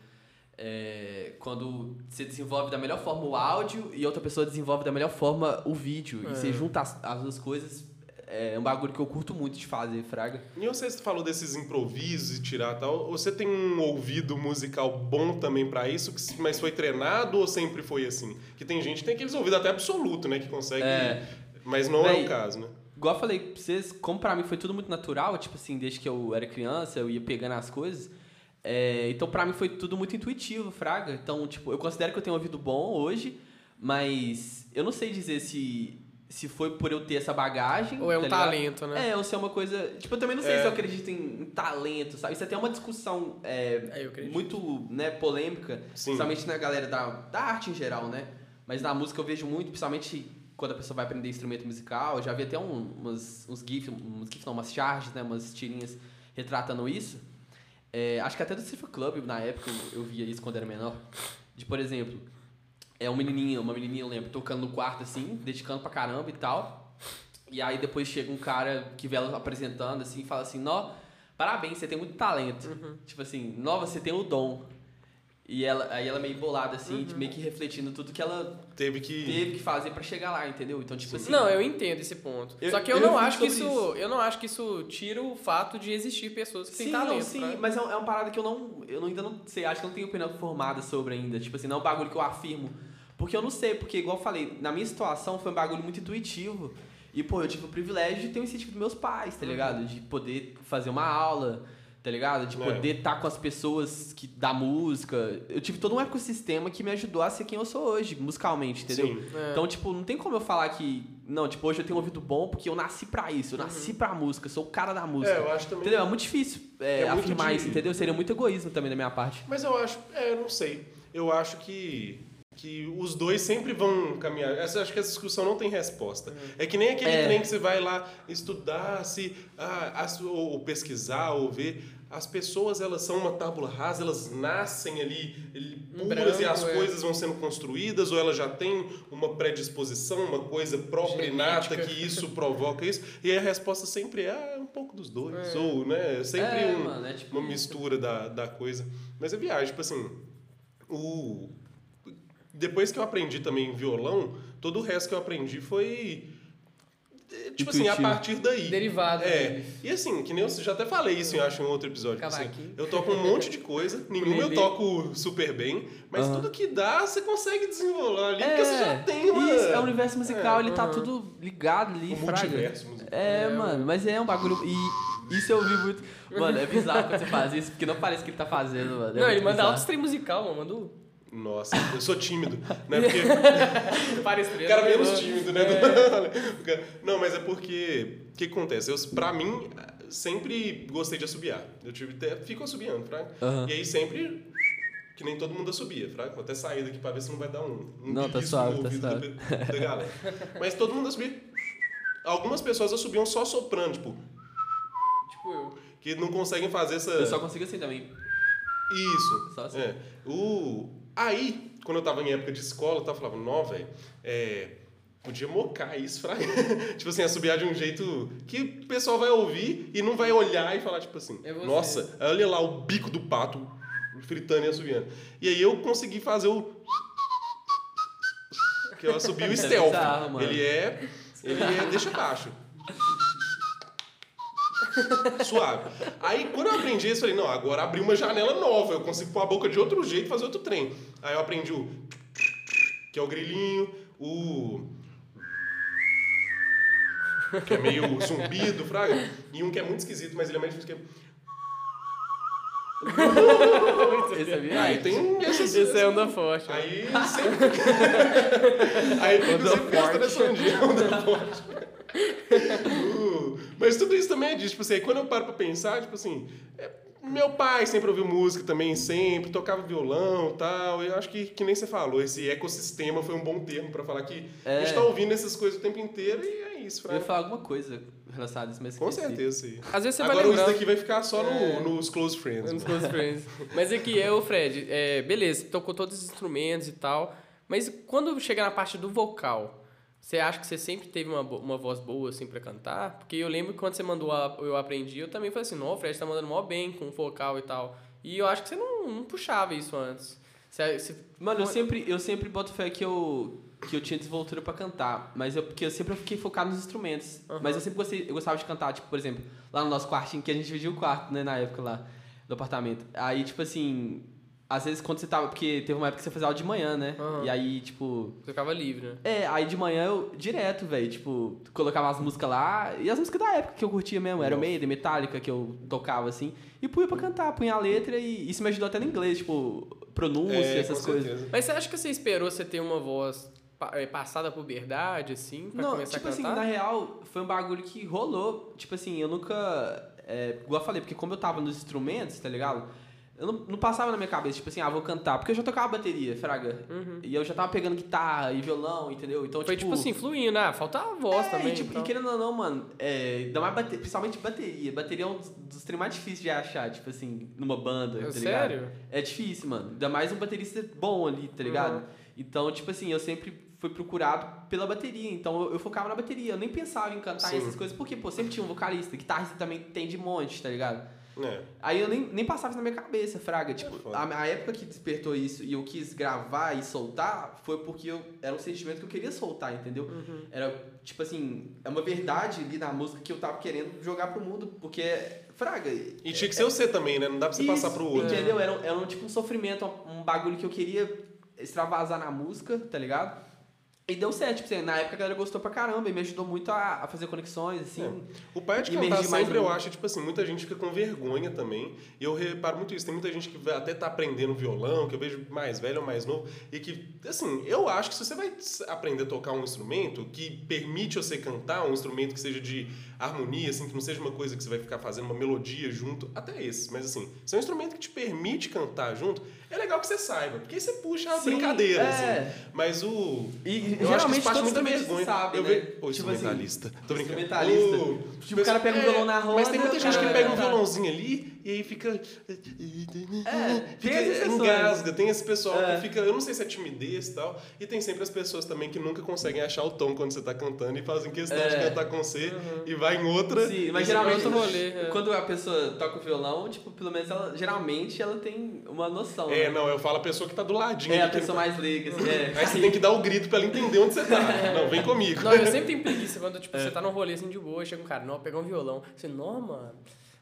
É, quando você desenvolve da melhor forma o áudio e outra pessoa desenvolve da melhor forma o vídeo. E É. você junta as, as duas coisas, é um bagulho que eu curto muito de fazer, Fraga. E você falou desses improvisos e tirar tal. Você tem um ouvido musical bom também pra isso, mas foi treinado ou sempre foi assim? Que tem gente que tem aqueles ouvidos até absoluto, né? Que consegue. É. Mas não é Véi, o caso, né? Igual eu falei pra vocês, como pra mim foi tudo muito natural, tipo assim, desde que eu era criança, eu ia pegando as coisas. É, então pra mim foi tudo muito intuitivo, Fraga. Então, tipo, eu considero que eu tenho um ouvido bom hoje, mas eu não sei dizer se, se foi por eu ter essa bagagem. Ou é um tá talento, né? É, ou se é uma coisa. Tipo, eu também não sei É. se eu acredito em, em talento, sabe? Isso até é uma discussão é, É, muito né, polêmica, Sim. principalmente na galera da, da arte em geral, né? Mas na música eu vejo muito, principalmente quando a pessoa vai aprender instrumento musical. Eu já vi até um, umas, uns GIFs, uns GIFs não, umas charges, né? Umas tirinhas retratando isso. É, acho que até do Cifra Club, na época, eu, eu via isso quando era menor. De, por exemplo, é um menininho, uma menininha, eu lembro, tocando no quarto assim, dedicando pra caramba e tal. E aí depois chega um cara que vê ela apresentando assim e fala assim: Nó, parabéns, você tem muito talento. Tipo assim, Nó, você tem o dom. E ela, aí ela meio bolada assim, meio que refletindo tudo que ela Teve que. teve que fazer pra chegar lá, entendeu? Então, tipo assim. Não, eu entendo esse ponto. Eu- Só que eu, eu não acho que sobre isso, eu não acho que isso tira o fato de existir pessoas que Sim, têm não, talento. sim, né? mas é, um- é uma parada que eu não, eu não- ainda não sei, acho que eu não tenho opinião formada sobre ainda. Tipo assim, não é um bagulho que eu afirmo. Porque eu não sei, porque igual eu falei, na minha situação foi um bagulho muito intuitivo. E, pô, eu tive o privilégio de ter um incentivo dos meus pais, tá ligado? De poder fazer uma aula, tá ligado? De É. poder estar com as pessoas que da música. Eu tive todo um ecossistema que me ajudou a ser quem eu sou hoje, musicalmente, entendeu? Sim. É. Então, tipo, não tem como eu falar que. Não, tipo, hoje eu tenho um ouvido bom porque eu nasci pra isso. Eu nasci pra música, sou o cara da música. É, eu acho também. Entendeu? É muito difícil é, É muito afirmar de- isso, entendeu? Seria muito egoísmo também da minha parte. Mas eu acho, é, eu não sei. Eu acho que que os dois sempre vão caminhar. Essa, acho que essa discussão não tem resposta. É que nem aquele É. trem que você vai lá estudar, se ah, ou pesquisar, ou ver. As pessoas, elas são uma tábula rasa, elas nascem ali puras e as é. coisas vão sendo construídas, ou elas já têm uma predisposição, uma coisa própria, inata, que isso provoca isso. E aí a resposta sempre é ah, um pouco dos dois. É. Ou, né? Sempre É, um, mano, é tipo uma isso. mistura da, da coisa. Mas é viagem, tipo assim, o... depois que eu aprendi também violão, todo o resto que eu aprendi foi. Tipo assim, a Intuitivo. partir daí. Derivado É. deles. E assim, que nem eu já até falei isso, eu acho, em outro episódio. tipo assim, eu toco um monte de coisa, nenhuma eu toco super bem, mas tudo que dá, você consegue desenrolar ali, porque você já tem uma. Isso, é o universo musical, É, ele tá tudo ligado ali, um fraga. multiverso musical. É, É, mano, mas é um bagulho. E isso eu vi muito. Mano, é bizarro quando você faz isso, porque não parece que ele tá fazendo, mano. É não, ele manda bizarro. alto stream musical, mano. Manda o. Nossa, eu sou tímido, né? Porque O estrela. cara menos Belô. tímido, né? Cara- Não, mas é porque. O que acontece? Eu, pra mim, sempre gostei de assobiar. Eu tive até, fico assobiando. Aham. E aí sempre, que nem todo mundo assobia, fraga. Vou até sair daqui pra ver se não vai dar um, um Não, tá suave, no tá ouvido suave. Da, da galera. Mas todo mundo assobia. Algumas pessoas assobiam só soprando, tipo, Tipo eu. que não conseguem fazer essa... Eu só consigo assim também. Isso. Só assim. É. O... Aí, quando eu tava em época de escola, eu tava falando, não, velho, é... podia mocar isso, fraga. tipo assim, assobiar de um jeito que o pessoal vai ouvir e não vai olhar e falar, tipo assim, É nossa, olha lá o bico do pato fritando e assobiando. E aí eu consegui fazer o... Que eu assobio É stealth. bizarro. Ele é... Ele é... Deixa baixo. Suave. Aí, quando eu aprendi isso, eu falei, não, agora abri uma janela nova, eu consigo pôr a boca de outro jeito e fazer outro trem. Aí eu aprendi o... Que é o grilinho, o... Que é meio zumbido, fraga. E um que é muito esquisito, mas ele é mais difícil que é... Esse é Aí tem esses... Esse é onda forte. Aí sempre... Aí Onda sempre forte. prestando atenção, onda forte. Uh, Mas tudo isso também é disso, tipo assim, aí quando eu paro pra pensar, tipo assim, é, meu pai sempre ouviu música também, sempre, tocava violão e tal, e eu acho que, que nem você falou, esse ecossistema foi um bom termo pra falar que a É. gente tá ouvindo essas coisas o tempo inteiro e é isso, Eu ia Fran. falar alguma coisa relacionada a isso, mas Com esqueci. certeza, sim. Às vezes você Agora vai isso lembrar. daqui vai ficar só no- É. nos close friends. Nos mano. close friends. Mas aqui é o Fred. É, beleza, tocou todos os instrumentos e tal. Mas quando chega na parte do vocal, você acha que você sempre teve uma, uma voz boa assim pra cantar? Porque eu lembro que quando você mandou a, eu aprendi, eu também falei assim, não, o Fred tá mandando mó bem com o vocal e tal. E eu acho que você não, não puxava isso antes. Você, você- Mano, eu sempre, eu sempre boto fé que eu, que eu tinha desenvoltura pra cantar, mas eu, porque eu sempre fiquei focado nos instrumentos. Mas eu sempre gostei, eu gostava de cantar, tipo, por exemplo, lá no nosso quartinho, que a gente dividia o quarto, né, na época lá, do apartamento. Aí, tipo assim, às vezes quando você tava, porque teve uma época que você fazia aula de manhã, né? Aham. E aí, tipo, você ficava livre, né? é, aí de manhã eu, direto, velho, tipo, colocava as músicas lá, e as músicas da época que eu curtia mesmo, era o Maiden, Metallica, que eu tocava, assim, e punha pra cantar, punha a letra, e isso me ajudou até no inglês, tipo, pronúncia, É, essas coisas. certeza. Mas você acha que você esperou você ter uma voz eh, passada por verdade, assim, pra Não, começar tipo a assim, cantar? na real, foi um bagulho que rolou. Tipo assim, eu nunca. É, igual eu falei, porque como eu tava nos instrumentos, tá ligado? Eu não, não passava na minha cabeça, tipo assim, ah, vou cantar. Porque eu já tocava bateria, fraga. Uhum. E eu já tava pegando guitarra e violão, entendeu? Então, Foi tipo assim, fluindo, ah, falta a voz é, também. E, tipo, então. e querendo ou não, mano, é, ainda mais bate- principalmente bateria. Bateria é um dos, dos trem mais difíceis de achar, tipo assim, numa banda, tá ligado? Sério? É difícil, mano. Ainda mais um baterista bom ali, tá ligado? Uhum. Então, tipo assim, eu sempre fui procurado pela bateria. Então eu, eu focava na bateria. Eu nem pensava em cantar Sim. essas coisas, porque, pô, sempre tinha um vocalista. Guitarrista também tem de monte, tá ligado? É. Aí eu nem, nem passava isso na minha cabeça, Fraga. Tipo, foda. a, a época que despertou isso e eu quis gravar e soltar foi porque eu, era um sentimento que eu queria soltar, entendeu? Uhum. Era, tipo assim, é uma verdade ali na música que eu tava querendo jogar pro mundo, porque, Fraga. E tinha que ser você também, né? Não dá pra você Isso, passar pro outro. Entendeu? Era, era um, tipo um sofrimento, um bagulho que eu queria extravasar na música, tá ligado? E deu certo, tipo assim, na época a galera gostou pra caramba e me ajudou muito a, a fazer conexões, assim. É. O pai de Imergir cantar sempre, eu acho, tipo assim, muita gente fica com vergonha também. E eu reparo muito isso. Tem muita gente que até tá aprendendo violão, que eu vejo mais velho ou mais novo, e que, assim, eu acho que se você vai aprender a tocar um instrumento que permite você cantar, um instrumento que seja de harmonia, assim, que não seja uma coisa que você vai ficar fazendo uma melodia junto, até esse, mas assim, se é um instrumento que te permite cantar junto, é legal que você saiba, porque aí você puxa a Sim, brincadeira, é. assim. Mas o. E Eu acho que isso muita vergonha. sabe, eu né? vejo. Tipo assim, instrumentalista. Tô brincando. instrumentalista. O- Tipo, o cara pega um violão na roda Mas tem muita gente que pega um canta. violãozinho ali e aí fica. É, fica tem engasga. Tem esse pessoal É. que fica. Eu não sei se é timidez e tal. E tem sempre as pessoas também que nunca conseguem achar o tom quando você tá cantando e fazem questão de É. cantar com você e vai em outra. Sim, mas você geralmente rolê, é. quando a pessoa toca o violão, tipo, pelo menos ela, geralmente ela tem uma noção. É, né? não, eu falo a pessoa que tá do ladinho. É a pessoa não- mais leiga, assim, é. Aí você tem que dar o grito pra ela entender onde você tá. Não, vem comigo. Não, eu sempre tenho preguiça quando, É. tipo, você tá num rolê assim de boa, chega um cara, não, pegar um violão. Você, não, mano,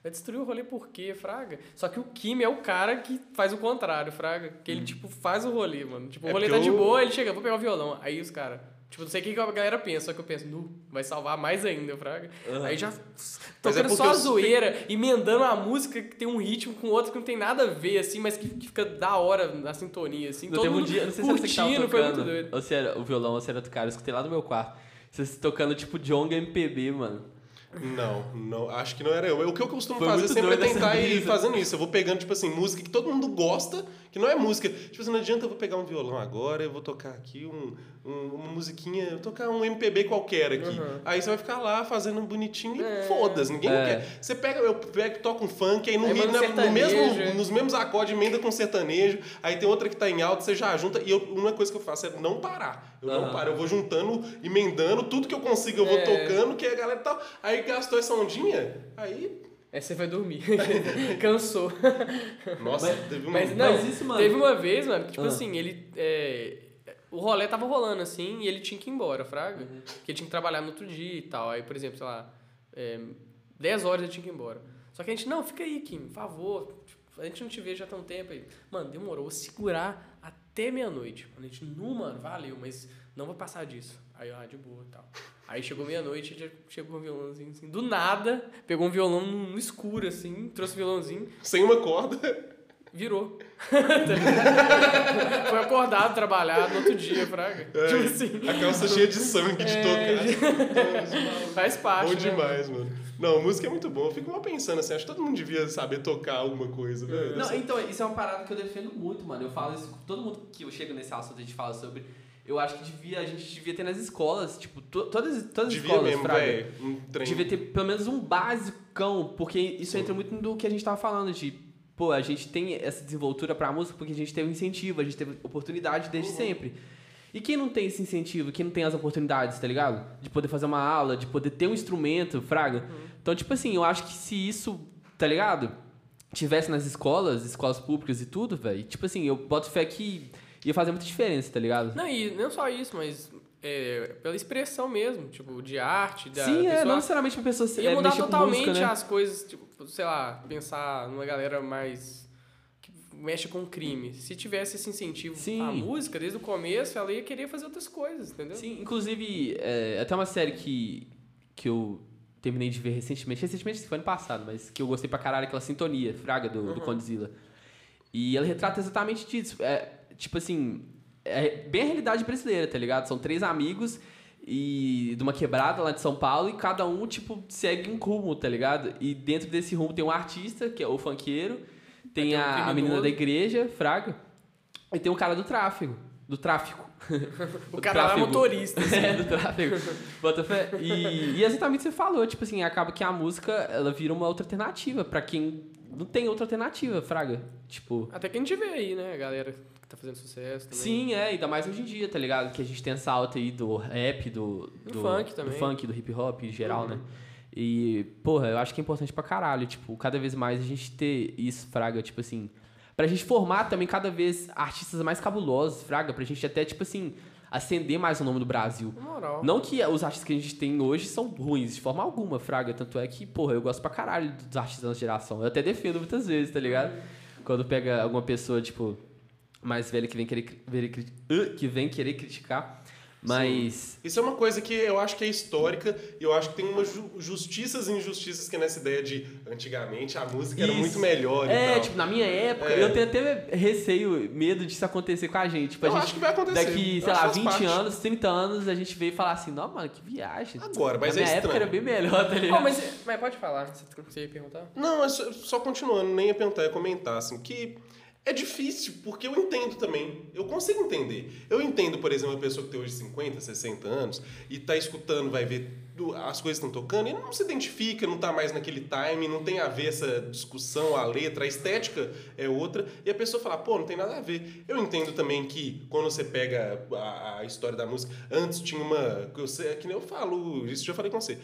vai destruir o rolê por quê, Fraga? Só que o Kimi é o cara que faz o contrário, Fraga. Que ele, tipo, faz o rolê, mano. Tipo, o É rolê tá de eu- boa, ele chega, vou pegar o violão. Aí os caras. Tipo, não sei o que a galera pensa, só que eu penso, nu, vai salvar mais ainda, Fraga. Aí já tocando é só a eu- zoeira, emendando uma música que tem um ritmo com outro que não tem nada a ver, assim, mas que, que fica da hora na sintonia, assim. Não todo teve um mundo dia, não sei se curtindo, foi muito doido. ou se era o violão, ou se era outro cara, eu escutei lá no meu quarto. Vocês tocando tipo Jonga MPB, mano. Não, não, acho que não era eu. O que eu costumo Foi fazer sempre é tentar ir fazendo isso. Eu vou pegando, tipo assim, música que todo mundo gosta, que não é música. Tipo assim, não adianta eu vou pegar um violão agora, eu vou tocar aqui um, um- uma musiquinha, eu vou tocar um MPB qualquer aqui. Uhum. Aí você vai ficar lá fazendo bonitinho e É. foda-se, ninguém É. quer. Você pega, eu pego, toco um funk, aí no, Aí manda na- no mesmo, nos mesmos acordes emenda com sertanejo, aí tem outra que tá em alto, você já junta. E eu, uma coisa que eu faço é não parar. Eu não Aham. paro, eu vou juntando, emendando, tudo que eu consigo eu vou É. tocando, que a galera tal. Aí gastou essa ondinha, aí. Aí você vai dormir. Cansou. Nossa, teve um. Mas não, Mas isso, mano- teve uma vez, mano, que tipo Ah. assim, ele. é, o rolê tava rolando assim e ele tinha que ir embora, fraga. Uhum. Porque ele tinha que trabalhar no outro dia e tal. Aí, por exemplo, sei lá, é, 10 horas ele tinha que ir embora. Só que a gente, não, fica aí, Kim, por favor. Tipo, A gente não te vê já tem um tempo aí. Mano, demorou. Vou segurar até meia-noite. A gente, não, mano, valeu, mas não vou passar disso. Aí, eu, ah, de boa e tal. Aí chegou meia-noite, ele chegou com um violãozinho assim. Do nada, pegou um violão no escuro, assim, trouxe o violãozinho. Sem uma corda. Virou. Foi acordado, trabalhar no outro dia, Fraga. É, Tipo assim. A calça cheia de sangue de tocar. Faz parte. Bom né, demais, mano. Não, música é muito bom. Eu fico mal pensando assim, acho que todo mundo devia saber tocar alguma coisa, velho. Não, então, isso é uma parada que eu defendo muito, mano. Eu falo isso com todo mundo que eu chego nesse assunto, a gente fala sobre. Eu acho que devia, a gente devia ter nas escolas, tipo, to- todas, todas as devia escolas, mesmo, Fraga. Um trem. Devia ter pelo menos um basicão, porque isso entra muito do que a gente tava falando, de, pô, a gente tem essa desenvoltura pra música porque a gente teve incentivo, a gente teve oportunidade desde Uhum. sempre. E quem não tem esse incentivo, quem não tem as oportunidades, tá ligado? De poder fazer uma aula, de poder ter um instrumento, fraga. Então, tipo assim, eu acho que se isso, tá ligado? Tivesse nas escolas, escolas públicas e tudo, velho, tipo assim, eu boto fé que ia fazer muita diferença, tá ligado? Não, e não só isso, mas é, pela expressão mesmo, tipo, de arte, da Sim, é, pessoa. não necessariamente pra pessoa Ia é, mudar totalmente música, né? as coisas, tipo, sei lá, pensar numa galera mais. que mexe com crime. Se tivesse esse incentivo Sim. à música desde o começo, ela ia querer fazer outras coisas, entendeu? Sim, inclusive, é, até uma série que, que eu terminei de ver recentemente, recentemente foi ano passado, mas que eu gostei pra caralho, aquela sintonia, Fraga, do, do Condzilla. E ela retrata exatamente disso. É, tipo assim, é bem a realidade brasileira, tá ligado? São três amigos e de uma quebrada lá de São Paulo e cada um, tipo, segue um rumo, tá ligado? E dentro desse rumo tem um artista, que é o funkeiro, tem um a, a menina da igreja, Fraga, e tem o cara do tráfico. Do tráfico. O cara é tráfego. motorista. assim. É, do tráfego. Bota fé. E, e exatamente o que você falou, tipo assim, acaba que a música, ela vira uma outra alternativa pra quem não tem outra alternativa, fraga. Tipo, Até que a gente vê aí, né, galera tá fazendo sucesso também. sim, é, ainda mais hoje em dia, tá ligado? Que a gente tem essa alta aí do rap, do... Do funk também. Do funk, do hip hop em geral, Uhum. né? E, porra, eu acho que é importante pra caralho, tipo, cada vez mais a gente ter isso, fraga, tipo assim... Pra gente formar também cada vez artistas mais cabulosos, fraga, pra gente até, tipo assim, acender mais o nome do Brasil. Na moral. Não que os artistas que a gente tem hoje são ruins de forma alguma, Fraga. Tanto é que, porra, eu gosto pra caralho dos artistas da nossa geração. Eu até defendo muitas vezes, tá ligado? Quando pega alguma pessoa, tipo, mais velha que vem querer, que vem querer criticar. Mas. Isso é uma coisa que eu acho que é histórica e eu acho que tem umas ju- justiças e injustiças que é nessa ideia de antigamente a música era Isso. muito melhor e É, tipo, na minha época, É. eu tenho até receio, medo disso acontecer com a gente. Tipo, a Eu gente acho que vai acontecer. daqui, Eu sei lá, que 20 faz parte. anos, 30 anos, a gente veio falar assim, não, mano, que viagem. Agora, mas na é minha época estranho. era bem melhor, tá ligado? Pô, mas, mas pode falar, você, você ia perguntar? Não, é só, só continuando, nem ia perguntar, ia comentar, assim, que é difícil, porque eu entendo também. Eu consigo entender. Eu entendo, por exemplo, uma pessoa que tem hoje 50, 60 anos e tá escutando, vai ver as coisas estão tocando e não se identifica, não tá mais naquele time, não tem a ver essa discussão, a letra, a estética é outra, e a pessoa fala, pô, não tem nada a ver. Eu entendo também que quando você pega a, a história da música, antes tinha uma. Eu sei, que nem eu falo, isso já falei com você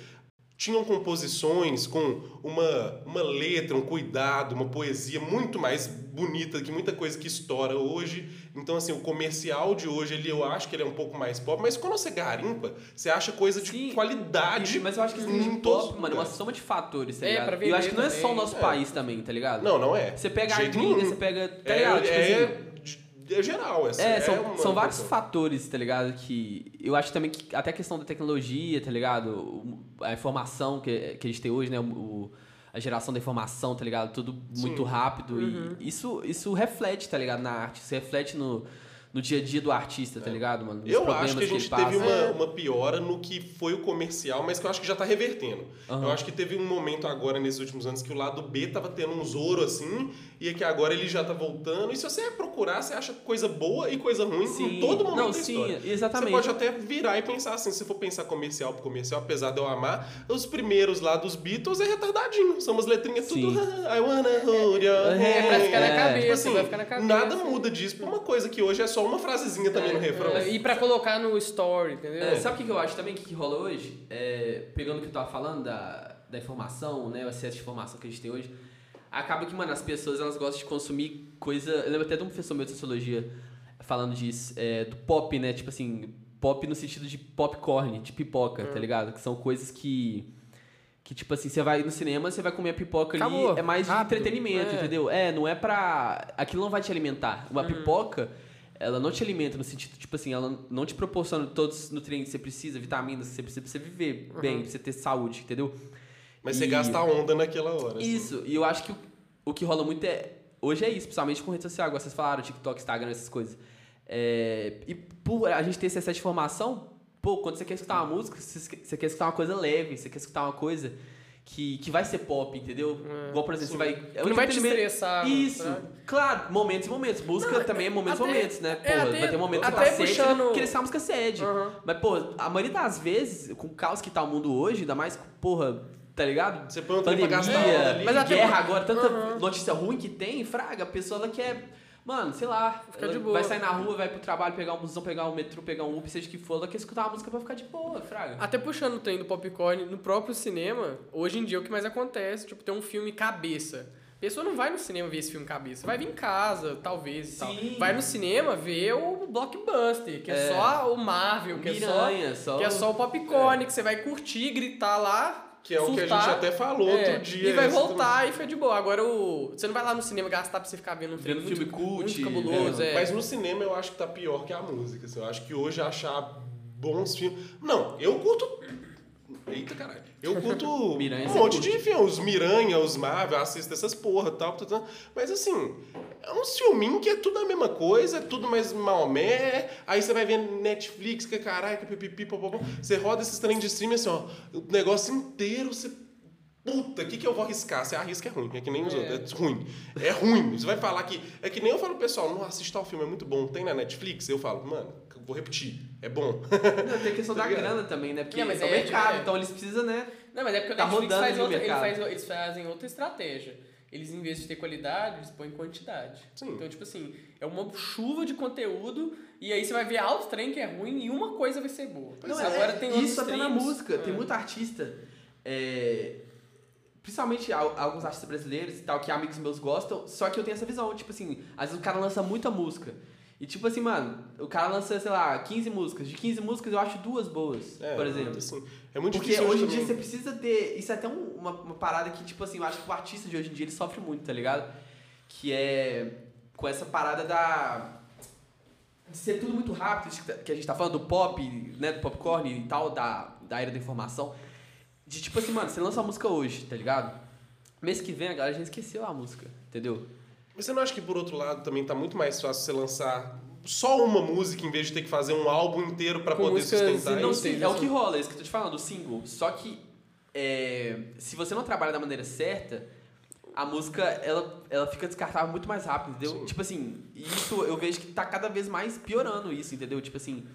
tinham composições com uma, uma letra, um cuidado, uma poesia muito mais bonita que muita coisa que estoura hoje. Então, assim, o comercial de hoje, ele, eu acho que ele é um pouco mais pop, mas quando você garimpa, você acha coisa de Sim, qualidade. Mas eu acho que em pop, mano, é uma soma de fatores, tá É, ligado? pra E eu acho que não é só o nosso É. país também, tá ligado? Não, não é. Você pega a gringa, você pega. Tá É? Tipo é, assim, é geral. essa É, são, uma- são vários fatores, tá ligado? Que eu acho também que até a questão da tecnologia, tá ligado? A informação que, que a gente tem hoje, né? O, o- a geração da informação, tá ligado? Tudo muito rápido. Uhum. E isso, isso reflete, tá ligado? Na arte. Isso reflete no, no dia a dia do artista, tá ligado, mano? Eu acho problemas que a gente ele teve passa. uma, uma piora no que foi o comercial, mas que eu acho que já tá revertendo. Aham. Eu acho que teve um momento agora, nesses últimos anos, que o lado B tava tendo uns ouro assim, e é que agora ele já tá voltando. E se você procurar, você acha coisa boa e coisa ruim Sim. em todo momento Não, da sim, história. exatamente. Você pode até virar e pensar assim, se for pensar comercial por comercial, apesar de eu amar, os primeiros lá dos Beatles é retardadinho. São umas letrinhas tudo. Sim. I wanna hold your É, hand. É pra ficar na É. cabeça, Tipo assim, vai ficar na cabeça. nada muda disso pra uma coisa que hoje é só uma frasezinha também no refrão. É, e pra colocar no story, entendeu? É, sabe o que que eu acho também que, que rola hoje? É, pegando o que eu tava falando da, da informação, né? O excesso de informação que a gente tem hoje. Acaba que, mano, as pessoas elas gostam de consumir coisa. Eu lembro até de um professor meu de sociologia falando disso, é, do pop, né? Tipo assim, pop no sentido de popcorn, de pipoca, tá ligado? Que são coisas que. Que, tipo assim, você vai no cinema, você vai comer a pipoca Acabou. ali, é mais de Rápido. entretenimento, É. entendeu? É, não é pra. Aquilo não vai te alimentar. Uma Uhum. pipoca, ela não te alimenta no sentido, tipo assim, ela não te proporciona todos os nutrientes que você precisa, vitaminas que você precisa pra você viver Uhum. bem, pra você ter saúde, entendeu? Mas você E- gasta a onda naquela hora. assim. Isso, e eu acho que o, o que rola muito é. Hoje é isso, principalmente com rede social, igual vocês falaram, TikTok, Instagram, essas coisas. É, e por a gente ter esse excesso de informação, pô, quando você quer escutar uma música, você, você quer escutar uma coisa leve, você quer escutar uma coisa que, que vai ser pop, entendeu? Igual, por exemplo, você vai. É Que um não vai te estressar. Isso, sabe? claro, momentos e momentos. Música também é momentos e momentos, né? é, Porra, até- vai ter momentos que até tá sede, puxando- que uma música sede. Uhum. Mas, pô, a maioria das vezes, com o caos que tá o mundo hoje, ainda mais, porra, tá ligado? Você põe um trem pra Pandemia, gastar ali. Mas até guerra agora, tanta Uhum. notícia ruim que tem, fraga, a pessoa ela quer. Mano, sei lá, Fica ela de boa. vai sair na rua, vai pro trabalho, pegar um busão, pegar um metrô, pegar um Uber, seja o que for, ela quer escutar uma música pra ficar de boa, fraga. Até puxando o trem do popcorn, no próprio cinema, hoje em dia o que mais acontece, tipo, tem um filme cabeça. A pessoa não vai no cinema ver esse filme cabeça, vai vir em casa, talvez e tal. Sim. Vai no cinema ver o blockbuster, que é, É. só o Marvel, que é só, Miranha, só. que é só o popcorn, que você vai curtir, gritar lá. Que é o que a gente surtar, até falou é, outro dia. E vai voltar e fica de boa. Agora o. Você não vai lá no cinema gastar pra você ficar vendo um Vendo filme, filme muito, cult, muito cabuloso. é. É. Mas no cinema eu acho que tá pior que a música. assim. Eu acho que hoje achar bons filmes. Não, eu curto. Eita caralho. Eu curto Miranha um monte curte. de filmes. Os Miranha, os Marvel, eu assisto essas porra e tal, tal, tal. Mas assim, é um filminho que é tudo a mesma coisa, é tudo mais malmé. Aí você vai ver Netflix, que caralho, que pipipi, popopó. Você roda esses trem de streaming assim, ó. O negócio inteiro, você. Puta, o que, que eu vou arriscar? Você arrisca é ruim, é que nem os É. outros. É ruim. É ruim. Você vai falar que. É que nem eu falo pro pessoal, não assista o filme, é muito bom. Tem na Netflix? Eu falo, mano, vou repetir. É bom. Não, tem a questão Tá da ligado? grana também, né? Porque Não, mas é o é, mercado, é. então eles precisam, né? Não, mas é porque o Tá Netflix rodando faz outra, faz, eles fazem outra estratégia. Eles, em vez de ter qualidade, eles põem quantidade. Sim. Então, tipo assim, é uma chuva de conteúdo e aí você vai ver alto trem que é ruim e uma coisa vai ser boa. Não, Agora é, tem outros Isso até na música. Tem É. muito artista. é, principalmente al- alguns artistas brasileiros e tal, que amigos meus gostam. Só que eu tenho essa visão. Tipo assim, às vezes o cara lança muita música. E tipo assim, mano, o cara lança, sei lá, 15 músicas. De 15 músicas eu acho duas boas, É, por exemplo. Assim, é muito Porque difícil hoje em dia você precisa ter. Isso é até um- uma, uma parada que, tipo assim, eu acho que o artista de hoje em dia ele sofre muito, tá ligado? Que é com essa parada da. de ser tudo muito rápido, que a gente tá falando do pop, né? Do popcorn e tal, da, da era da informação. De tipo assim, mano, você lança uma música hoje, tá ligado? Mês que vem a galera já esqueceu a música, entendeu? Mas você não acha que, por outro lado, também tá muito mais fácil você lançar só uma música em vez de ter que fazer um álbum inteiro pra Com poder sustentar não Não, isso? sei, sim, é o que rola, é isso que eu tô te falando, o single. Só que é, se você não trabalha da maneira certa, a música ela, ela fica descartável muito mais rápido, entendeu? Sim. Tipo assim, isso eu vejo que tá cada vez mais piorando isso, entendeu? Tipo assim,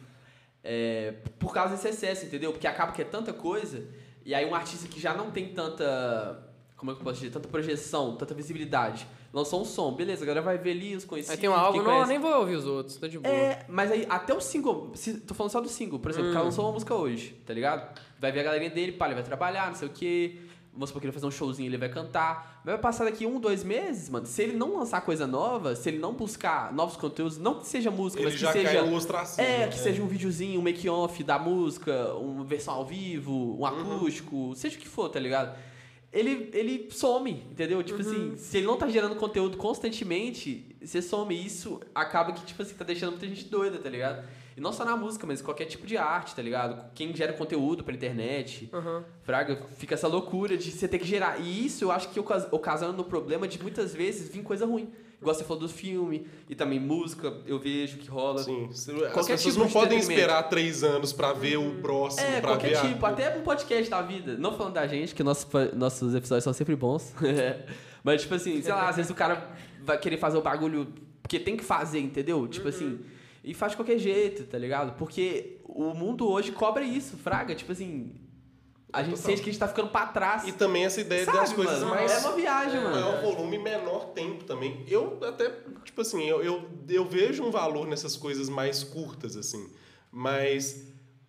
é, por causa desse excesso, entendeu? Porque acaba que é tanta coisa, e aí um artista que já não tem tanta. Como é que eu posso dizer? Tanta projeção, tanta visibilidade. Lançou um som, beleza, a galera vai ver ali os conhecidos. Aí tem um álbum, não, conhece. nem vou ouvir os outros, tá de boa. É, mas aí até o single, se- tô falando só do single, por exemplo, o cara Hum. lançou uma música hoje, tá ligado? Vai ver a galerinha dele, pá, ele vai trabalhar, não sei o quê. Vamos supor que ele vai fazer um showzinho, ele vai cantar. Mas vai passar daqui um, dois meses, mano. Se ele não lançar coisa nova, se ele não buscar novos conteúdos, não que seja música, Ele mas que seja. ostracismo. É, que né? seja um videozinho, um make-off da música, uma versão ao vivo, um Uhum. acústico, seja o que for, tá ligado? Ele, ele some, entendeu? Tipo Uhum. assim, se ele não tá gerando conteúdo constantemente, você some. E isso acaba que, tipo assim, tá deixando muita gente doida, tá ligado? E não só na música, mas qualquer tipo de arte, tá ligado? Quem gera conteúdo pra internet, Uhum. Fraga, fica essa loucura de você ter que gerar. E isso eu acho que ocas- ocasiona no problema de muitas vezes vir coisa ruim. Igual você falou do filme, e também música, eu vejo que rola. Sim. As Qualquer pessoas tipo não de podem esperar três anos pra ver o próximo, É, pra qualquer ver a- tipo, até um podcast da vida. Não falando da gente, que nossos, nossos episódios são sempre bons. Mas, tipo assim, sei lá, às vezes o cara vai querer fazer o bagulho porque tem que fazer, entendeu? Tipo assim, e faz de qualquer jeito, tá ligado? Porque o mundo hoje cobra isso, fraga. Tipo assim, a gente Total. sente que a gente tá ficando pra trás. E também essa ideia Sabe, das coisas mano? mais. É uma viagem, mano. Maior volume menor tempo também. Eu até, tipo assim, eu, eu, eu vejo um valor nessas coisas mais curtas, assim. Mas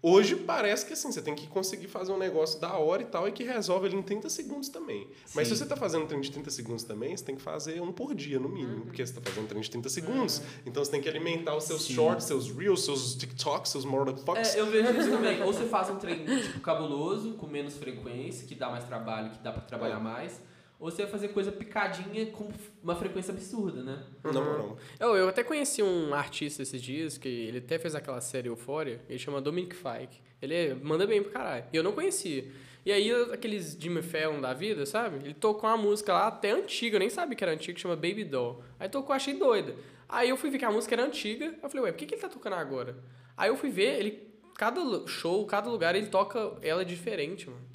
hoje parece que assim, você tem que conseguir fazer um negócio da hora e tal, e que resolve ali em 30 segundos também. Mas Sim. se você tá fazendo um trem de 30 segundos também, você tem que fazer um por dia, no mínimo. Porque você tá fazendo um trem de 30 segundos. Então você tem que alimentar os seus Sim. shorts, seus reels, seus TikToks, seus motherfuckers. É, eu vejo isso também. Ou você faz um treino tipo, cabuloso, com menos frequência, que dá mais trabalho, que dá pra trabalhar É. mais. Ou você vai fazer coisa picadinha com uma frequência absurda, né? Na moral. Eu, eu até conheci um artista esses dias, que ele até fez aquela série Euphoria, ele chama Dominic Fike. Ele é- manda bem pro caralho. E eu não conhecia. E aí, aqueles Jimmy Fallon da vida, sabe? Ele tocou uma música lá, até antiga, eu nem sabia que era antiga, que chama Baby Doll. Aí tocou, achei doida. Aí eu fui ver que a música era antiga, eu falei, ué, por que, que ele tá tocando agora? Aí eu fui ver, ele, cada show, cada lugar, ele toca ela diferente, mano.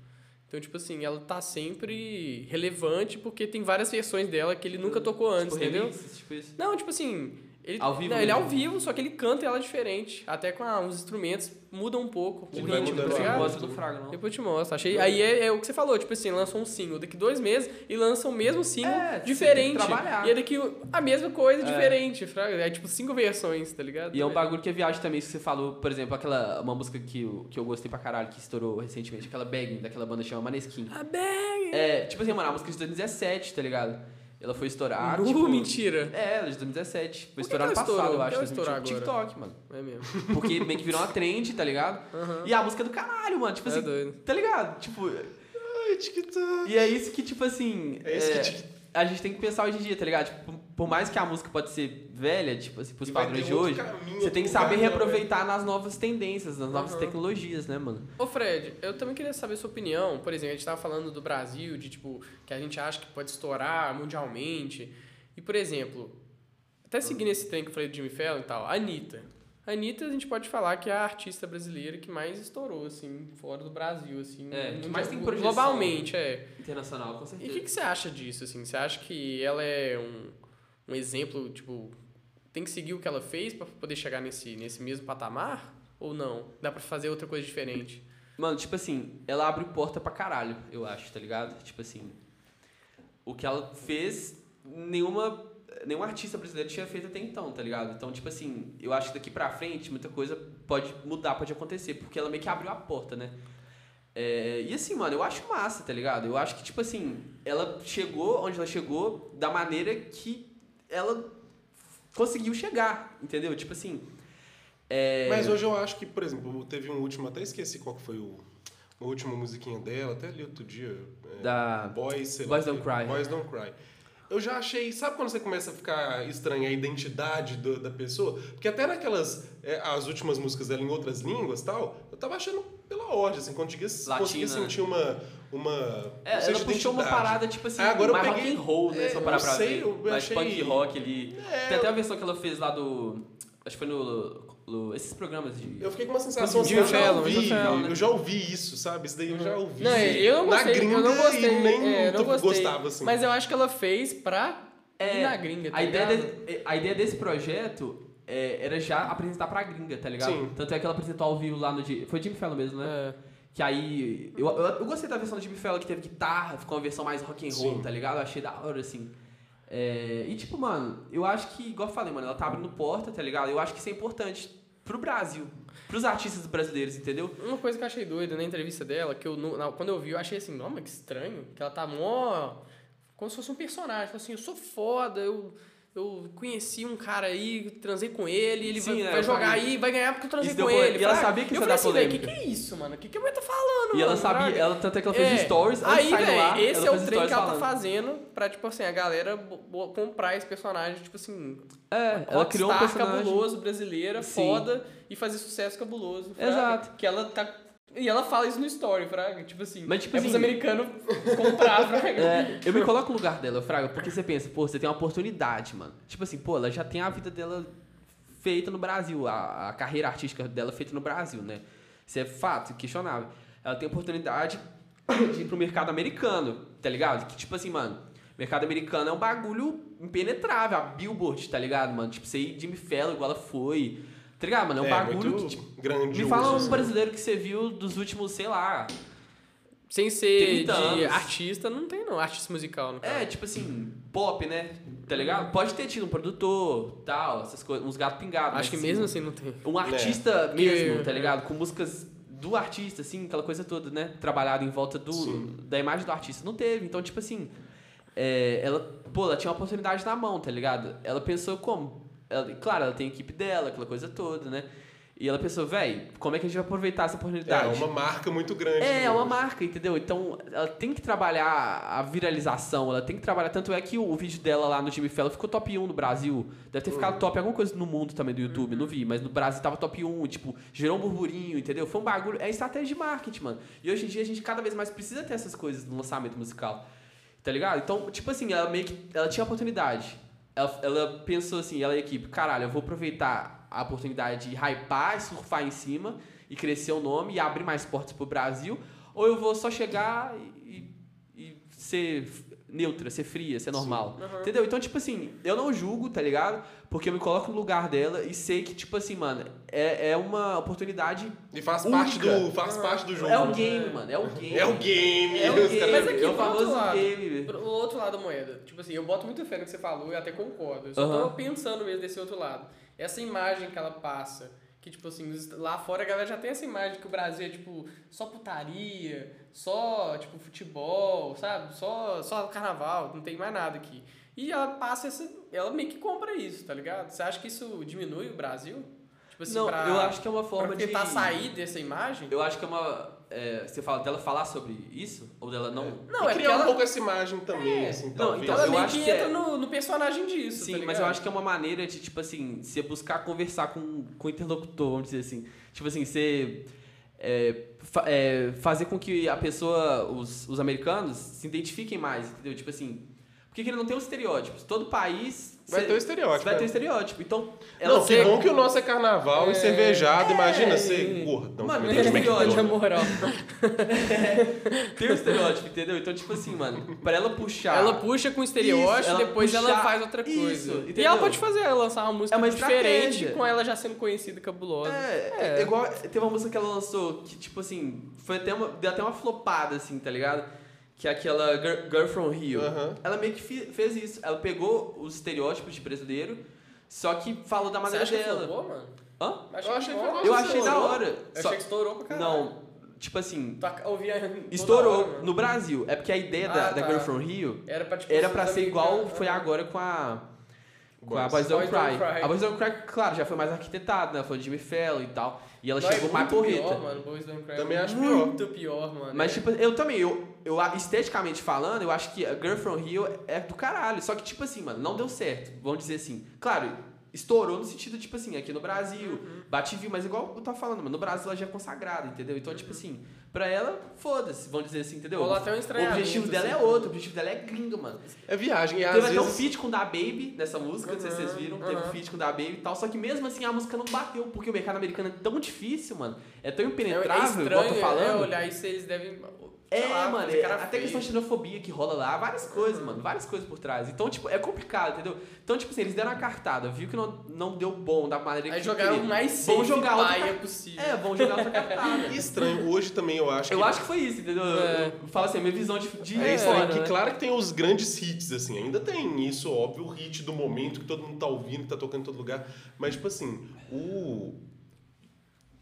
Então, tipo assim, ela tá sempre relevante porque tem várias versões dela que ele nunca tocou antes, tipo, entendeu? remixes, tipo isso. Não, tipo assim. Ele, Ao vivo não, ele é ao vivo, só que ele canta ela diferente. Até com ah, os instrumentos mudam um pouco. Ele o vai ritmo, mudando tá ligado? do Fraga, não. Depois eu te mostro. Achei, aí é, é o que você falou, tipo assim, lançou um single daqui dois meses e lança o mesmo single É, você tem que diferente. trabalhar. E é daqui a mesma coisa É. diferente. fraga. É tipo cinco versões, tá ligado? E é um bagulho que é viagem também, isso que você falou, por exemplo, aquela uma música que, eu- que eu gostei pra caralho, que estourou recentemente, aquela Begging, daquela banda que chama Maneskin. A bag! É, tipo assim, mano, a música de 2017, tá ligado? Ela foi estourar, Uh, tipo... mentira. É, ela é de 2017. Foi que estourar no passado, estourou? eu acho. que estourou 2018, agora? TikTok, mano. É mesmo. Porque meio que virou uma trend, tá ligado? Aham. E a música é do caralho, mano. Tipo É assim, doido. tá ligado? Tipo, Ai, TikTok. e é isso que, tipo assim. É isso que é, tic- A gente tem que pensar hoje em dia, tá ligado? Tipo, por- por mais que a música pode ser velha, tipo assim, pros E padrões de hoje, caminho, você tem que saber né, reaproveitar nas novas tendências, nas novas Uhum. tecnologias, né, mano? Ô Fred, eu também queria saber sua opinião. Por exemplo, a gente tava falando do Brasil, de tipo, que a gente acha que pode estourar mundialmente. E, por exemplo, até seguindo esse trem que eu falei do Jimmy Fallon e tal, a Anitta. A Anitta, a gente pode falar que é a artista brasileira que mais estourou, assim, fora do Brasil, assim. É, que mais tem projeção. Globalmente, é. Internacional, com E o certeza. que, você acha disso, assim? Você acha que ela é um, um exemplo, tipo, tem que seguir o que ela fez pra poder chegar nesse, nesse mesmo patamar? Ou não? Dá pra fazer outra coisa diferente? Mano, tipo assim, ela abre porta pra caralho, eu acho, tá ligado? Tipo assim, o que ela fez, nenhuma, nenhum artista brasileiro tinha feito até então, tá ligado? Então, tipo assim, eu acho que daqui pra frente muita coisa pode mudar, pode acontecer, porque ela meio que abriu a porta, né? É, e assim, mano, eu acho massa, tá ligado? Eu acho que, tipo assim, ela chegou onde ela chegou da maneira que ela conseguiu chegar, entendeu? Tipo assim. é, Mas hoje eu acho que, por exemplo, teve um último, até esqueci qual que foi o, a última musiquinha dela, até ali outro dia. é, Da. Boys, Boys lá, Don't Cry. Boys Don't Cry. Eu já achei, sabe quando você começa a ficar estranha a identidade do- da pessoa? Porque até naquelas, é, as últimas músicas dela em outras línguas e tal, eu tava achando pela ordem, assim, conseguia, Latina, conseguia né? sentir uma, uma É, ela puxou uma identidade. parada, tipo assim, Ah, agora eu mais peguei- rock and roll, né? é, eu parar eu pra sei, ver. eu mais achei- punk rock ali. É, Tem até a versão que ela fez lá do... Acho que foi no... esses programas de... Eu fiquei com uma sensação assim, eu já ouvi, né? eu já ouvi isso, sabe? Isso daí eu já ouvi. Não, eu não Na gostei, gringa eu não gostei. nem é, eu não gostei. gostava, assim. Mas eu acho que ela fez pra É, ir na gringa, tá a, ideia ligado? de- a ideia desse projeto é, era já apresentar pra gringa, tá ligado? Sim. Tanto é que ela apresentou ao vivo lá no... Foi Jimmy Fallon mesmo, né? É. Que aí. Eu, eu, eu gostei da versão do Jimmy Fallon que teve guitarra, ficou uma versão mais rock and roll, Sim. tá ligado? Eu achei da hora, assim. É, e tipo, mano, eu acho que, igual eu falei, mano, ela tá abrindo porta, tá ligado? Eu acho que isso é importante pro Brasil, pros artistas brasileiros, entendeu? Uma coisa que eu achei doida na entrevista dela, que eu, na- quando eu vi, eu achei assim, mas que estranho, que ela tá mó... Como se fosse um personagem, assim, eu sou foda, eu, eu conheci um cara aí, transei com ele, ele Sim, vai, é, vai eu jogar aí, vai ganhar porque eu transei com ele. E ela Fraga. sabia que isso ia dar assim, velho, que que é isso, mano? O que, que a mulher tá falando, E ela mano, sabia, ela, tanto é que ela fez É, stories Aí, velho, esse é o trem que ela tá falando. fazendo pra, tipo assim, a galera comprar esse personagem, tipo assim, É, ela criou um personagem. cabuloso, brasileira, Sim. foda, e fazer sucesso cabuloso. Exato. Que ela tá E ela fala isso no story, Fraga. Tipo assim, Mas, tipo é assim- americanos comprar, Fraga. É, eu me coloco no lugar dela, Fraga, porque você pensa, pô, você tem uma oportunidade, mano. Tipo assim, pô, ela já tem a vida dela feita no Brasil, a, a carreira artística dela feita no Brasil, né? Isso é fato, questionável. Ela tem a oportunidade de ir pro mercado americano, tá ligado? Que tipo assim, mano, mercado americano é um bagulho impenetrável, a Billboard, tá ligado, mano? Tipo, você ir Jimmy Fallon igual ela foi, tá ligado, mano? É um bagulho muito que, tipo, grandioso. me fala um assim. brasileiro que você viu dos últimos, sei lá, Sem ser 30 de artista, não tem não. Artista musical, no caso. É, tipo assim, pop, né? Tá ligado? Pode ter tido um produtor, tal, essas coisas, uns gatos pingados. Acho que mas, mesmo assim não tem. Um artista mesmo, Que- tá ligado? Com músicas do artista, assim, aquela coisa toda, né? Trabalhada em volta do, Sim. da imagem do artista. Não teve. Então, tipo assim, é, ela, pô, ela tinha uma oportunidade na mão, tá ligado? Ela pensou como? Ela- claro, ela tem a equipe dela, aquela coisa toda, né? E ela pensou, velho, como é que a gente vai aproveitar essa É oportunidade? uma marca muito grande. É, é uma marca, entendeu? Então, ela tem que trabalhar a viralização, ela tem que trabalhar. Tanto é que o, vídeo dela lá no Jimmy Fallon ficou top 1 no Brasil. Deve ter ficado top alguma coisa no mundo também do YouTube, não vi, mas no Brasil tava top 1, tipo, gerou um burburinho, entendeu? Foi um bagulho. É estratégia de marketing, mano. E hoje em dia a gente cada vez mais precisa ter essas coisas no lançamento musical. Tá ligado? Então, tipo assim, ela meio que. Ela tinha a oportunidade. Ela, ela pensou assim, ela e a equipe, caralho, eu vou aproveitar a oportunidade de hypar surfar em cima e crescer o nome e abrir mais portas pro Brasil, ou eu vou só chegar e, e- e ser neutra, ser fria, ser normal. Uhum. Entendeu? Então, tipo assim, eu não julgo, tá ligado? Porque eu me coloco no lugar dela e sei que, tipo assim, mano, é, é uma oportunidade. E faz Única. parte do, faz parte do jogo. É o game, mano. É o game. É o game. É o game. Mas aqui, é o famoso lado, game. Pro outro lado da moeda. Tipo assim, eu boto muito fé no que você falou e até concordo. Eu só tô pensando mesmo desse outro lado. Essa imagem que ela passa, que tipo assim, lá fora a galera já tem essa imagem que o Brasil é tipo só putaria, só tipo futebol, sabe? Só, só carnaval, não tem mais nada aqui. E ela passa essa. Ela meio que compra isso, tá ligado? Você acha que isso diminui o Brasil? Tipo assim, não, pra, eu acho que é uma forma pra de. tentar sair dessa imagem? Eu acho que é uma. é, você fala dela falar sobre isso? Ou dela não. Não, e é criar um ela, pouco essa imagem também, É. assim, Não, talvez. então, ela eu meio acho que que é- entra no, no personagem disso. Sim, tá mas eu acho que é uma maneira de, tipo assim, você buscar conversar com, com o interlocutor, vamos dizer assim. Tipo assim, você. é, é, fazer com que a pessoa, os, os americanos, se identifiquem mais, entendeu? Tipo assim. Porque ele não tem os estereótipos. Todo país. Vai cê- ter o estereótipo. Vai ter é. o estereótipo. Então. Não, que bom que o nosso é carnaval É. e cervejado. Imagina É. ser gordão. Mano, tem McDonald's. estereótipo. Moral. Tem o estereótipo, entendeu? Então, tipo assim, mano, pra ela puxar. Ela puxa com estereótipo, Isso, ela depois ela puxar- faz outra coisa. Isso, e ela pode fazer, ela lançar uma música É uma diferente estratégia. com ela já sendo conhecida e cabulosa. É, é, é igual. Teve uma música que ela lançou que, tipo assim, foi até uma, deu até uma flopada, assim, tá ligado? Que é aquela Girl, Girl from Rio. Aham. Ela meio que fez isso. Ela pegou os estereótipos de brasileiro, só que falou da Você maneira acha que dela. flopou, mano? Hã? Eu achei que Eu achei da hora. Eu Só- achei que estourou pra caralho. Não, tipo assim, toda estourou hora, no Brasil. É porque a ideia da, Ah, da tá. Girl from Rio Era pra, tipo, era pra ser igual foi Ah. agora com a. Com a Boys. Don't Boys Don't Cry. A Boys Don't Cry, claro, já foi mais arquitetada, né? Foi de Jimmy Fallon e tal. E ela Não, é chegou mais muito porreta. Pior, mano. Boys Don't Cry. Também é acho muito pior, mano. Mas, É. tipo, eu também, eu, eu esteticamente falando, eu acho que a Girl From Rio é do caralho. Só que, tipo assim, mano, não deu certo. Vamos dizer assim. Claro, estourou no sentido, tipo assim, aqui no Brasil, Uhum. bate view, mas igual eu tava falando, mano, no Brasil ela já é consagrada, entendeu? Então, tipo assim, pra ela, foda-se, vamos dizer assim, entendeu? Até um O objetivo dela assim. é outro, o objetivo dela é gringo, mano. É viagem. E às Teve até um vezes... feat com o da Baby nessa música, não sei se vocês Uhum, viram. Teve um uhum. feat com o da Baby e tal. Só que mesmo assim a música não bateu, porque o mercado americano é tão difícil, mano. É tão É, é impenetrável, igual eu tô estranho falando. é olhar isso eles devem. É, lá, mano, é, cara até feio. questão de xenofobia que rola lá, várias coisas, Uhum. mano, várias coisas por trás. Então, tipo, é complicado, entendeu? Então, tipo assim, eles deram uma cartada, viu que não, não deu bom da maneira Aí que jogaram o queria. mais Vamos jogar outra car- possível. É, vão jogar outra cartada. E estranho. Hoje também eu acho que... Eu acho que foi isso, entendeu? É. Eu falo assim, a minha visão de, de É estranho, fora, que né? claro que tem os grandes hits, assim, ainda tem isso, óbvio, o hit do momento que todo mundo tá ouvindo, que tá tocando em todo lugar. Mas, tipo assim, o.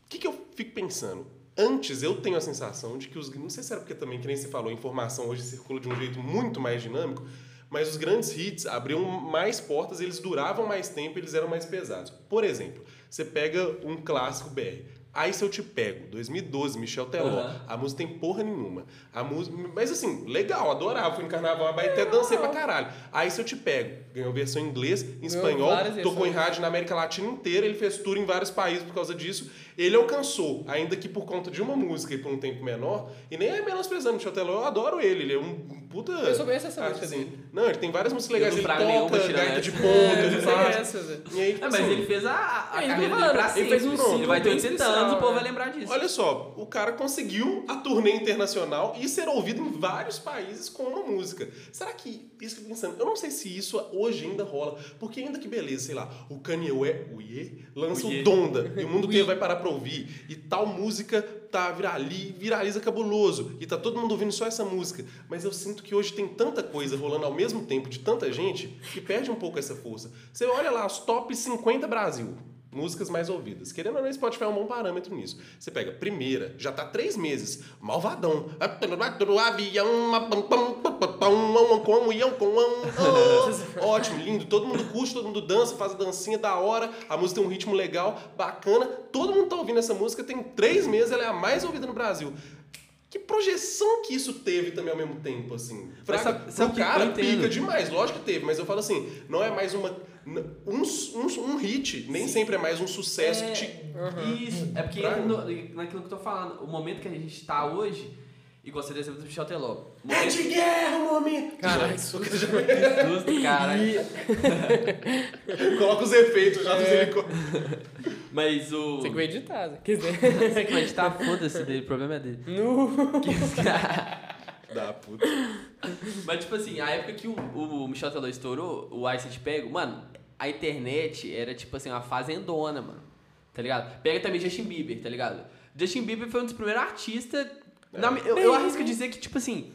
O que, que eu fico pensando? Antes eu tenho a sensação de que os. Não sei se era porque também, que nem você falou, a informação hoje circula de um jeito muito mais dinâmico, mas os grandes hits abriam mais portas, eles duravam mais tempo, eles eram mais pesados. Por exemplo, você pega um clássico BR, Aí se eu te pego, 2012, Michel Teló. Aham. A música tem porra nenhuma. A música, mas assim, legal, adorava. Fui no carnaval, até dancei pra caralho. Aí se eu te pego, ganhou versão em inglês, em espanhol, tocou em rádio na América Latina inteira, ele fez tour em vários países por causa disso. Ele alcançou, ainda que por conta de uma música e por um tempo menor, e nem é menosprezando Michel Teló, eu adoro ele, ele é um puta. Eu só conheço essa música assim, dele. Não, ele tem várias músicas legais, ele toca gaita de ponta, É, ele faz. sei essa, Zé. E aí, tipo É, mas assim, ele fez a, a É, ele carreira dele pra ele fez um Ele vai ter bem 80 especial, anos, o povo vai lembrar disso. Olha só, o cara conseguiu a turnê internacional e ser ouvido em vários países com uma música. Será que, isso que eu tô pensando, eu não sei se isso hoje ainda rola, porque ainda que beleza, sei lá, o Kanye West, o Ye, lança O o, Ye. Donda e o mundo inteiro vai parar pra ouvir e tal música tá virali, viraliza cabuloso e tá todo mundo ouvindo só essa música. Mas eu sinto que hoje tem tanta coisa rolando ao mesmo tempo de tanta gente que perde um pouco essa força. Você olha lá, os top 50 Brasil. Músicas mais ouvidas. Querendo ou não, Spotify é um bom parâmetro nisso. Você pega primeira, já tá três meses. Malvadão. Ótimo, lindo. Todo mundo curte, todo mundo dança, faz a dancinha da hora. A música tem um ritmo legal, bacana. Todo mundo tá ouvindo essa música. Tem três meses, ela é a mais ouvida no Brasil. Que projeção que isso teve também ao mesmo tempo, assim. Mas Fraga, sabe- sabe o cara pica demais, lógico que teve, mas eu falo assim, não é mais uma. Um, um, um hit, nem sempre é mais um sucesso que te. Isso, é porque entra no- naquilo que eu tô falando. O momento que a gente tá hoje, igual você deu exemplo do Michel Teló. O É momento de guerra, o momento! Caralho. que susto, cara. Coloca os efeitos já dos É. helicópteros. Mas o. Tem que vai editar. Quer dizer. Você que vai editar, foda-se dele, o problema é dele. No. Que Da puta. Mas, tipo assim, a época que o, o Michel Teló estourou, o Ice Te Pego, mano, a internet era, tipo assim, uma fazendona, mano. Tá ligado? Pega também Justin Bieber, tá ligado? Justin Bieber foi um dos primeiros artistas. na mi- eu, eu arrisco dizer que, tipo assim,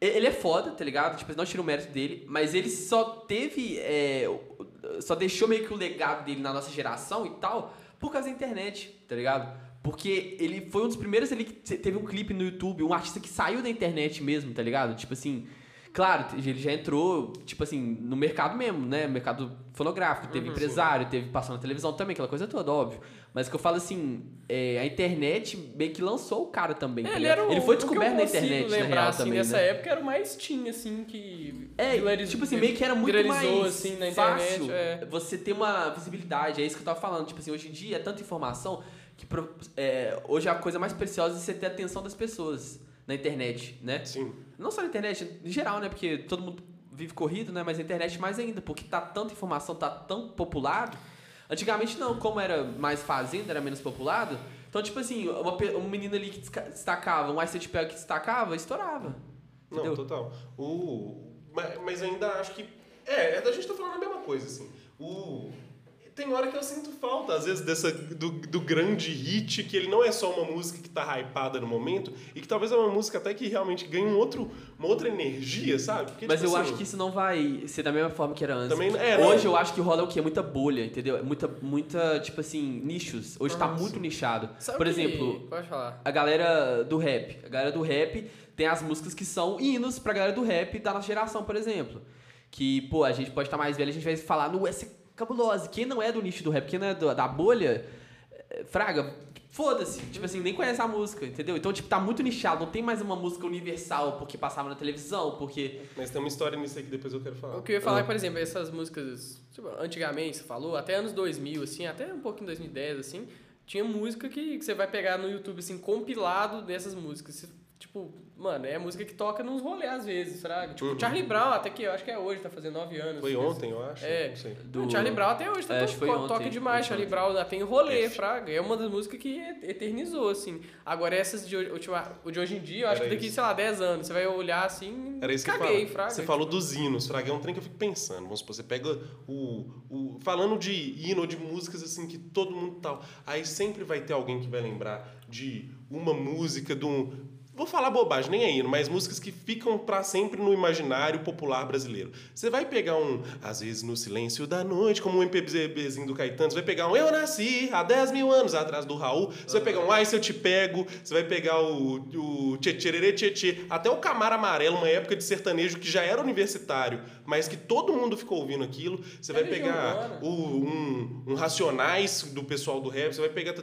ele é foda, tá ligado? Tipo, não tira o mérito dele, mas ele só teve. é, só deixou meio que o legado dele na nossa geração e tal, por causa da internet, tá ligado? Porque ele foi um dos primeiros ali que te- teve um clipe no YouTube, um artista que saiu da internet mesmo, tá ligado? Tipo assim. Claro, ele já entrou, tipo assim, no mercado mesmo, né? Mercado fonográfico. Teve empresário, teve passou na televisão também, aquela coisa toda, óbvio. Mas o que eu falo assim, é, a internet meio que lançou o cara também. tá É, ele ligado? era o, ele foi descoberto na internet, na lembrar, real, assim, também. nessa né? época era o mais teen, assim, que... É, viraliz- tipo assim, meio que era muito viralizou, mais assim, na fácil internet. É. você ter uma visibilidade, é isso que eu tava falando. Tipo assim, hoje em dia é tanta informação que é, hoje a coisa mais preciosa é você ter a atenção das pessoas na internet, né? Sim. Não só na internet, em geral, né? Porque todo mundo vive corrido, né? Mas na internet mais ainda, porque tá tanta informação, tá tão populado. Antigamente não, como era mais fazenda, era menos populado. Então, tipo assim, uma, um menino ali que destacava, um Pego que destacava, estourava. Não, Entendeu? total. O, mas, mas ainda acho que. É, é da gente tá falando a mesma coisa, assim. O. Tem hora que eu sinto falta, às vezes, dessa, do, do grande hit, que ele não é só uma música que tá hypada no momento, e que talvez é uma música até que realmente ganhe um outro, uma outra energia, sabe? Porque, Mas tipo eu assim, acho que isso não vai ser da mesma forma que era antes. Também- é, não. Hoje eu acho que rola o quê? Muita bolha, entendeu? É Muita, muita, tipo assim, nichos. Hoje tá Ah, muito nichado. Sabe Por que- exemplo, Pode falar. a galera do rap. A galera do rap tem as músicas que são hinos pra galera do rap da nossa geração, por exemplo. Que, pô, a gente pode estar mais velho, a gente vai falar, no essa cabulosa. Quem não é do nicho do rap, quem não é do- da bolha, é, fraga, foda-se. Tipo assim, nem conhece a música, entendeu? Então, tipo, tá muito nichado. Não tem mais uma música universal porque passava na televisão, porque... Mas tem uma história nisso aí que depois eu quero falar. O que eu ia falar é, por exemplo, essas músicas, tipo, antigamente, você falou, até anos 2000, assim, até um pouquinho 2010, assim, tinha música que, que você vai pegar no YouTube, assim, compilado dessas músicas. Tipo, mano, é música que toca nos rolês às vezes, fraga. Tipo, Uhum. Charlie Brown, até que eu acho que é hoje, tá fazendo 9 anos. Foi ontem, eu acho. É. Não sei. Do... Não, Charlie Brown até hoje tá É, to- acho que foi to- ontem, toca demais, Charlie ontem. Brown, tem rolê, F. fraga. É uma das músicas que eternizou, assim. Agora essas de, hoje- o de hoje em dia, eu acho Era que daqui, isso. sei lá, 10 anos, você vai olhar assim, Era isso que eu caguei, falo. fraga. Você falou dos hinos, Fraga, é um trem que eu fico pensando. Vamos supor, você pega o, o. Falando de hino, de músicas assim que todo mundo tal. Aí sempre vai ter alguém que vai lembrar de uma música, de um. Vou falar bobagem, nem é hino, mas músicas que ficam pra sempre no imaginário popular brasileiro. Você vai pegar um, às vezes no silêncio da noite, como um MPBzinho do Caetano, você vai pegar um Eu Nasci há 10 mil anos atrás do Raul, você vai pegar um Ai Se Eu Te Pego, você vai pegar o, o Tchê Tchê Tchê, até o Camar Amarelo, uma época de sertanejo que já era universitário, mas que todo mundo ficou ouvindo aquilo. Você vai É pegar o, um, um Racionais do pessoal do rap, você vai pegar.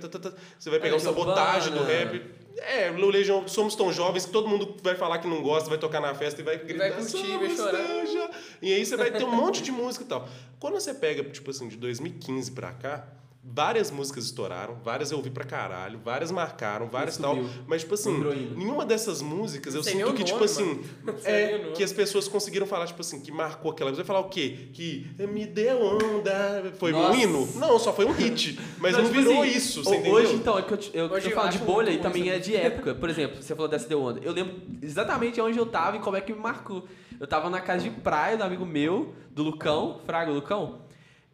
Você vai pegar o sabotagem do rap. É, o Legião, somos tão jovens que todo mundo vai falar que não gosta, vai tocar na festa e vai gritar. vai curtir, vai "Somos chorar." tão jo-" E aí você vai ter um monte de música e tal. Quando você pega, tipo assim, de 2015 pra cá, várias músicas estouraram, várias eu ouvi pra caralho, várias marcaram, várias tal. Mas, tipo assim, nenhuma dessas músicas eu Não sei sinto que, nome, tipo assim. Não é, que as pessoas conseguiram falar, tipo assim, que marcou aquela. Você vai falar o quê? Que me deu onda. Foi um Nossa. hino? Não, só foi um hit. Mas não, tipo virou assim, isso, você ho- entendeu? Hoje, então, é que eu, te- eu, Hoje eu falo de bolha e também é de época. Por exemplo, você falou dessa The Onda. Eu lembro exatamente onde eu tava e como é que me marcou. Eu tava na casa de praia do amigo meu, do Lucão, Fraga, Lucão.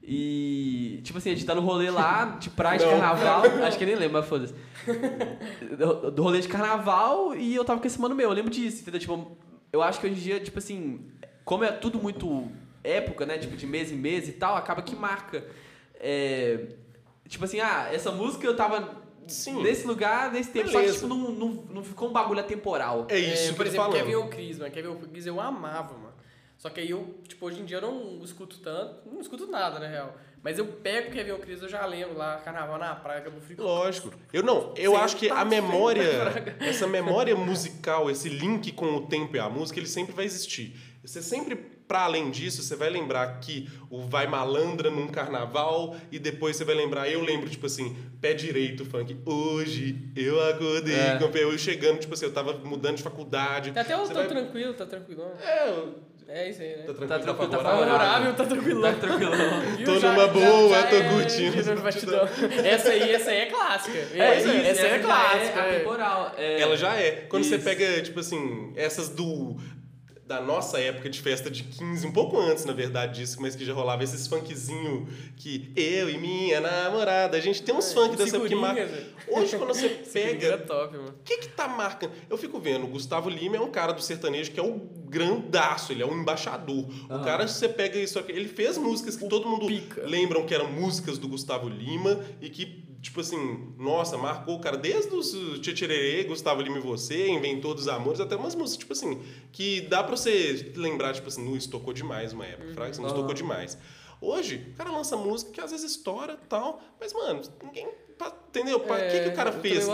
E, tipo assim, a gente tá no rolê lá, de praia de carnaval. Acho que ele nem lembra, mas foda-se. Do, do rolê de carnaval e eu tava com esse mano meu. Eu lembro disso, entendeu? Tipo, eu acho que hoje em dia, tipo assim, como é tudo muito época, né? Tipo, de mês em mês e tal, acaba que marca. É, tipo assim, ah, essa música eu tava Sim. nesse lugar, nesse tempo, só que Beleza. tipo, não, não, não ficou um bagulho atemporal. É isso É, que por eu exemplo, falando. Kevin O'Chris, mano. Kevin O'Chris eu amava, mano. Só que aí eu, tipo, hoje em dia eu não escuto tanto. Não escuto nada, na real. Mas eu pego Kevin O'Chris, eu já lembro lá, carnaval na praia, Cabo Frio. Lógico. Eu não, eu Você acho que tá a memória, essa memória musical, esse link com o tempo e a música, ele sempre vai existir. Você sempre, para além disso, você vai lembrar que o Vai Malandra num carnaval e depois você vai lembrar, eu lembro, tipo assim, pé direito, funk. Hoje eu acordei É. com eu chegando, tipo assim, eu tava mudando de faculdade. Tá até Você Tô vai- Tranquilo, tá tranquilão. É, eu- É isso aí, né? tá tranquilo, Tá tranquilo, tá favorável. Favorável, tá tranquilão. Tá tranquilo. Tô numa boa, já tô é curtindo. Essa aí, essa aí é clássica. É, essa, isso, essa aí é clássica. é. É, Ela já é. Quando você Isso. pega, tipo assim, essas do. Da nossa época de festa de 15, um pouco antes, na verdade, disso, mas que já rolava esses funkzinho que eu e minha namorada, a gente tem uns funk dessa época que marca. Velho. Hoje, quando você Figurinha é pega. top, mano. O que que tá marcando? Eu fico vendo, o Gustavo Lima é um cara do sertanejo que é o grandaço, ele é um embaixador. O Aham. cara, você pega isso aqui, ele fez músicas que todo mundo pica. lembram que eram músicas do Gustavo Lima e que, tipo assim, nossa, marcou o cara desde os Tchê Gustavo Lima e Você, Inventor dos Amores, até umas músicas, tipo assim, que dá pra você lembrar, tipo assim, não estocou demais uma época, fraga, não Aham. estocou demais. Hoje, o cara lança música que às vezes estoura e tal, mas, mano, ninguém. Entendeu? O que, que o cara É, eu fez?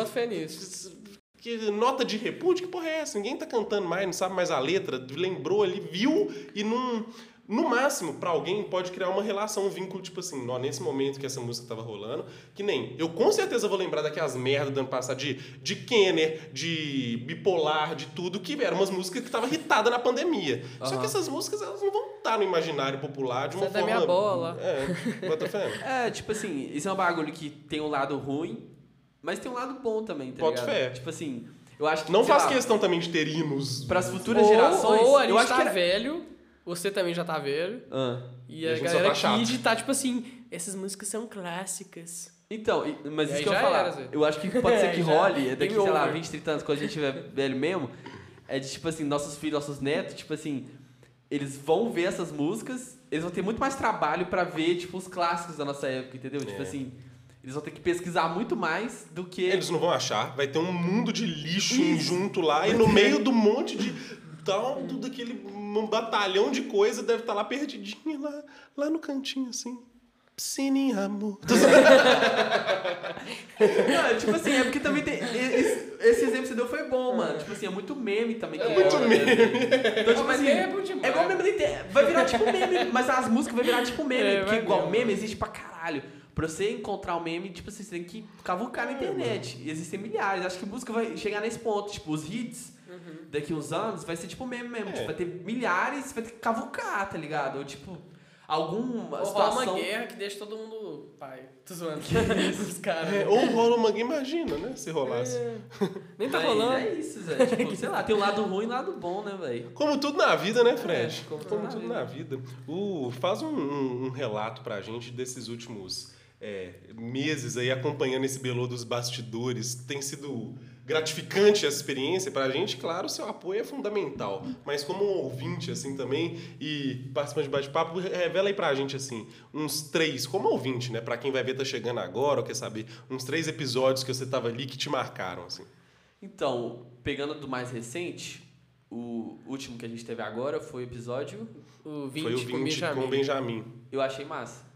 Que nota de repúdio? Que porra é essa? Ninguém tá cantando mais, não sabe mais a letra, lembrou ali, viu e não. No máximo, pra alguém pode criar uma relação, um vínculo, tipo assim, ó, nesse momento que essa música tava rolando, que nem. Eu com certeza vou lembrar daqui as merdas do ano passado de, de Kenner, de bipolar, de tudo, que eram umas músicas que tava hitada na pandemia. Só Aham. que essas músicas, elas não vão estar no imaginário popular de uma Sai da forma. minha bola. É, bota fé. É, tipo assim, isso é um bagulho que tem um lado ruim, mas tem um lado bom também, tá Boto ligado? fé. Tipo assim, eu acho que. Não faz lá, questão também de ter hinos. Pras futuras Ou, gerações. ou a gente eu acho tá que era... velho, você também já tá velho. Ah. E, E a a, galera tá kid tá tipo assim, essas músicas são clássicas. Então, mas E isso que eu ia falar. era, eu acho que pode ser É, que role daqui, Game sei lá, over. 20, 30 anos, quando a gente tiver velho mesmo. É de tipo assim, nossos filhos, nossos netos, tipo assim, eles vão ver essas músicas, eles vão ter muito mais trabalho pra ver, tipo, os clássicos da nossa época, entendeu? Tipo É. assim, eles vão ter que pesquisar muito mais do que. Eles não vão achar, vai ter um mundo de lixo Isso. junto lá e no meio do monte de. Tal, do, daquele um batalhão de coisa deve estar lá perdidinho, lá, lá no cantinho assim. Piscininha, amor. Não, tipo assim, é porque também tem. Esse, esse exemplo que você deu foi bom, mano. Tipo assim, é muito meme também. que É, rola, muito né? Então, tipo mas assim, é bom demais. É igual meme da internet. Vai virar tipo meme, mas as músicas vai virar tipo meme. É, porque vai igual mesmo. meme existe pra caralho. Pra você encontrar um meme, tipo assim, você tem que cavucar É, na internet. E existem milhares. Acho que música vai chegar nesse ponto. Tipo, os hits, Uhum. daqui uns anos, vai ser tipo meme mesmo. É. Tipo, vai ter milhares, você vai ter que cavucar, tá ligado? Ou tipo, alguma Ou rola situação. uma guerra que deixa todo mundo. Pai, tô zoando. Os caras. É, ou rola uma. Imagina, né? Se rolasse. É. Nem tá Mas rolando. É isso, Zé. Tipo, sei lá, tem um lado ruim e um lado bom, né, velho? Como tudo na vida, né, Fred? É, como como, tudo tudo na na vida. Uh, faz um, um- um relato pra gente desses últimos é, meses aí acompanhando esse belô dos bastidores. Tem sido gratificante essa experiência pra gente. Claro, o seu apoio é fundamental. Mas como um ouvinte, assim, também, e participante de bate-papo, revela aí pra gente, assim, uns três, como ouvinte, né? Pra quem vai ver tá chegando agora ou quer saber, uns três episódios que você tava ali que te marcaram, assim. Então, pegando do mais recente, o último que a gente teve agora foi o episódio. O 20, Foi o 20 com o Benjamin. com o Benjamin. Eu achei massa.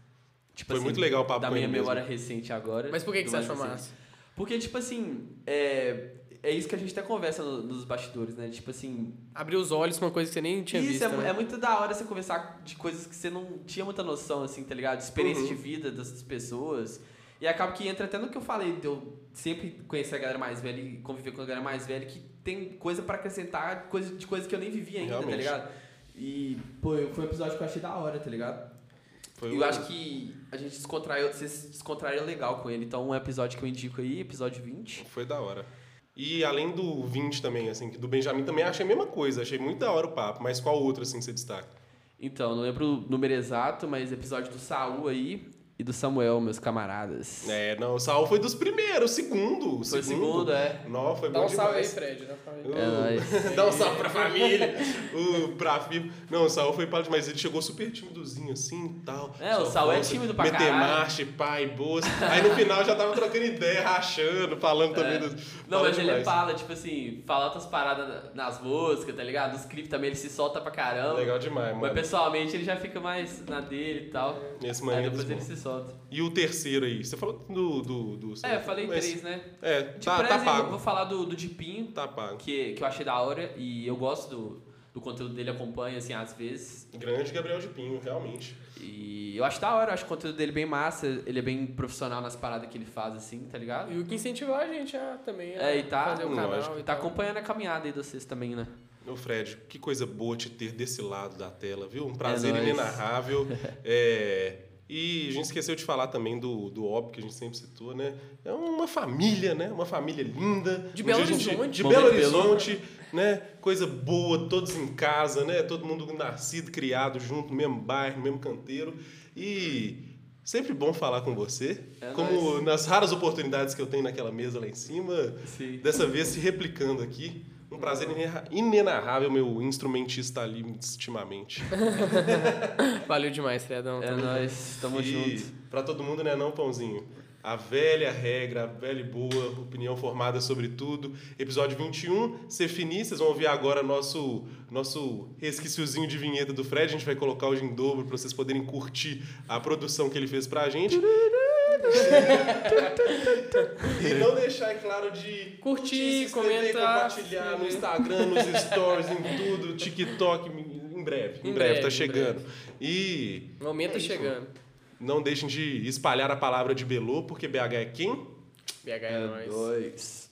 Tipo Foi muito legal o papo Da com minha ele mesmo. memória recente agora. Mas por que, que você mais achou recente. massa? Porque, tipo assim, é, é isso que a gente até conversa no- nos bastidores, né? Tipo assim, Abriu os olhos pra uma coisa que você nem tinha isso visto, é, mu- né? é muito da hora você conversar de coisas que você não tinha muita noção, assim, tá ligado? De experiência Uhum. de vida dessas pessoas. E acaba que entra até no que eu falei, de eu sempre conhecer a galera mais velha e conviver com a galera mais velha, que tem coisa pra acrescentar, coisa, de coisas que eu nem vivi ainda, Realmente. tá ligado? E, pô, foi um episódio que eu achei da hora, tá ligado? Foi eu acho que a gente descontraiu, vocês se descontraiu legal com ele. Então, um episódio que eu indico aí, episódio 20. Foi da hora. E além do 20 também, assim, que do Benjamin também achei a mesma coisa. Achei muito da hora o papo. Mas qual outro, assim, você destaca? Então, não lembro o número exato, mas episódio do Saul aí e do Samuel, meus camaradas. É, não, o Saul foi dos primeiros, o segundo. Foi o segundo, é. Não, foi Dá bom um salve aí. Fred. Dá aí. Uh, É. Dá um salve pra família. o pra filho. Não, o Saul foi para demais. Ele chegou super timidozinho assim e tal. É, o Saul é tímido pra meter caralho. marcha, pai, boas. Aí no final já tava trocando ideia, rachando, falando também. É. dos- Não, fala mas ele demais. fala, tipo assim, fala outras paradas na- nas músicas, tá ligado? Nos clipes também ele se solta pra caramba. Legal demais, Mas mano. pessoalmente ele já fica mais na dele e tal. Esse Aí manhã depois dos ele se solta. E o terceiro aí? Você falou do. do, do É, eu falei mas- três, né? É, De tá, tá pago. vou falar do, do Dipinho, Tá pago. que, que eu achei da hora e eu gosto do, do conteúdo dele, acompanho, assim, às vezes. Grande Gabriel de Pinho, realmente. E eu acho da hora, eu acho o conteúdo dele bem massa, ele é bem profissional nas paradas que ele faz, assim, tá ligado? E o que incentivou a gente a, também a É, e tá, fazer o canal lógico. e Tá tal. acompanhando a caminhada aí de vocês também, né? Ô Fred, que coisa boa te ter desse lado da tela, viu? Um prazer nóis. inenarrável. É, e a gente esqueceu de falar também do, do óbvio que a gente sempre citou, né? É uma família, né? Uma família linda. De Um Belo a gente- Horizonte. De Belo Belo. Horizonte, né? Coisa boa, todos em casa, né? Todo mundo nascido, criado junto, no mesmo bairro, no mesmo canteiro. E sempre bom falar com você. É como nas raras oportunidades que eu tenho naquela mesa lá em cima, Sim. dessa vez se replicando aqui. Um prazer inenarrável, meu instrumentista ali, intimamente. Valeu demais, Fredão. É nóis, tamo e junto. pra todo mundo, né, não, Pãozinho? A velha regra, a velha e boa, opinião formada sobre tudo. Episódio 21, ser finis. Vocês vão ouvir agora nosso, nosso resquiciozinho de vinheta do Fred. A gente vai colocar hoje em dobro pra vocês poderem curtir a produção que ele fez pra gente. E não deixar, é claro, de Curtir, comentar, compartilhar no seguir. Instagram, nos stories, em tudo, TikTok, em breve. Em, Em breve, breve, tá chegando. E O momento É tá isso. chegando. não deixem de espalhar a palavra de Belô, porque BH é quem? BH é nóis. Dois.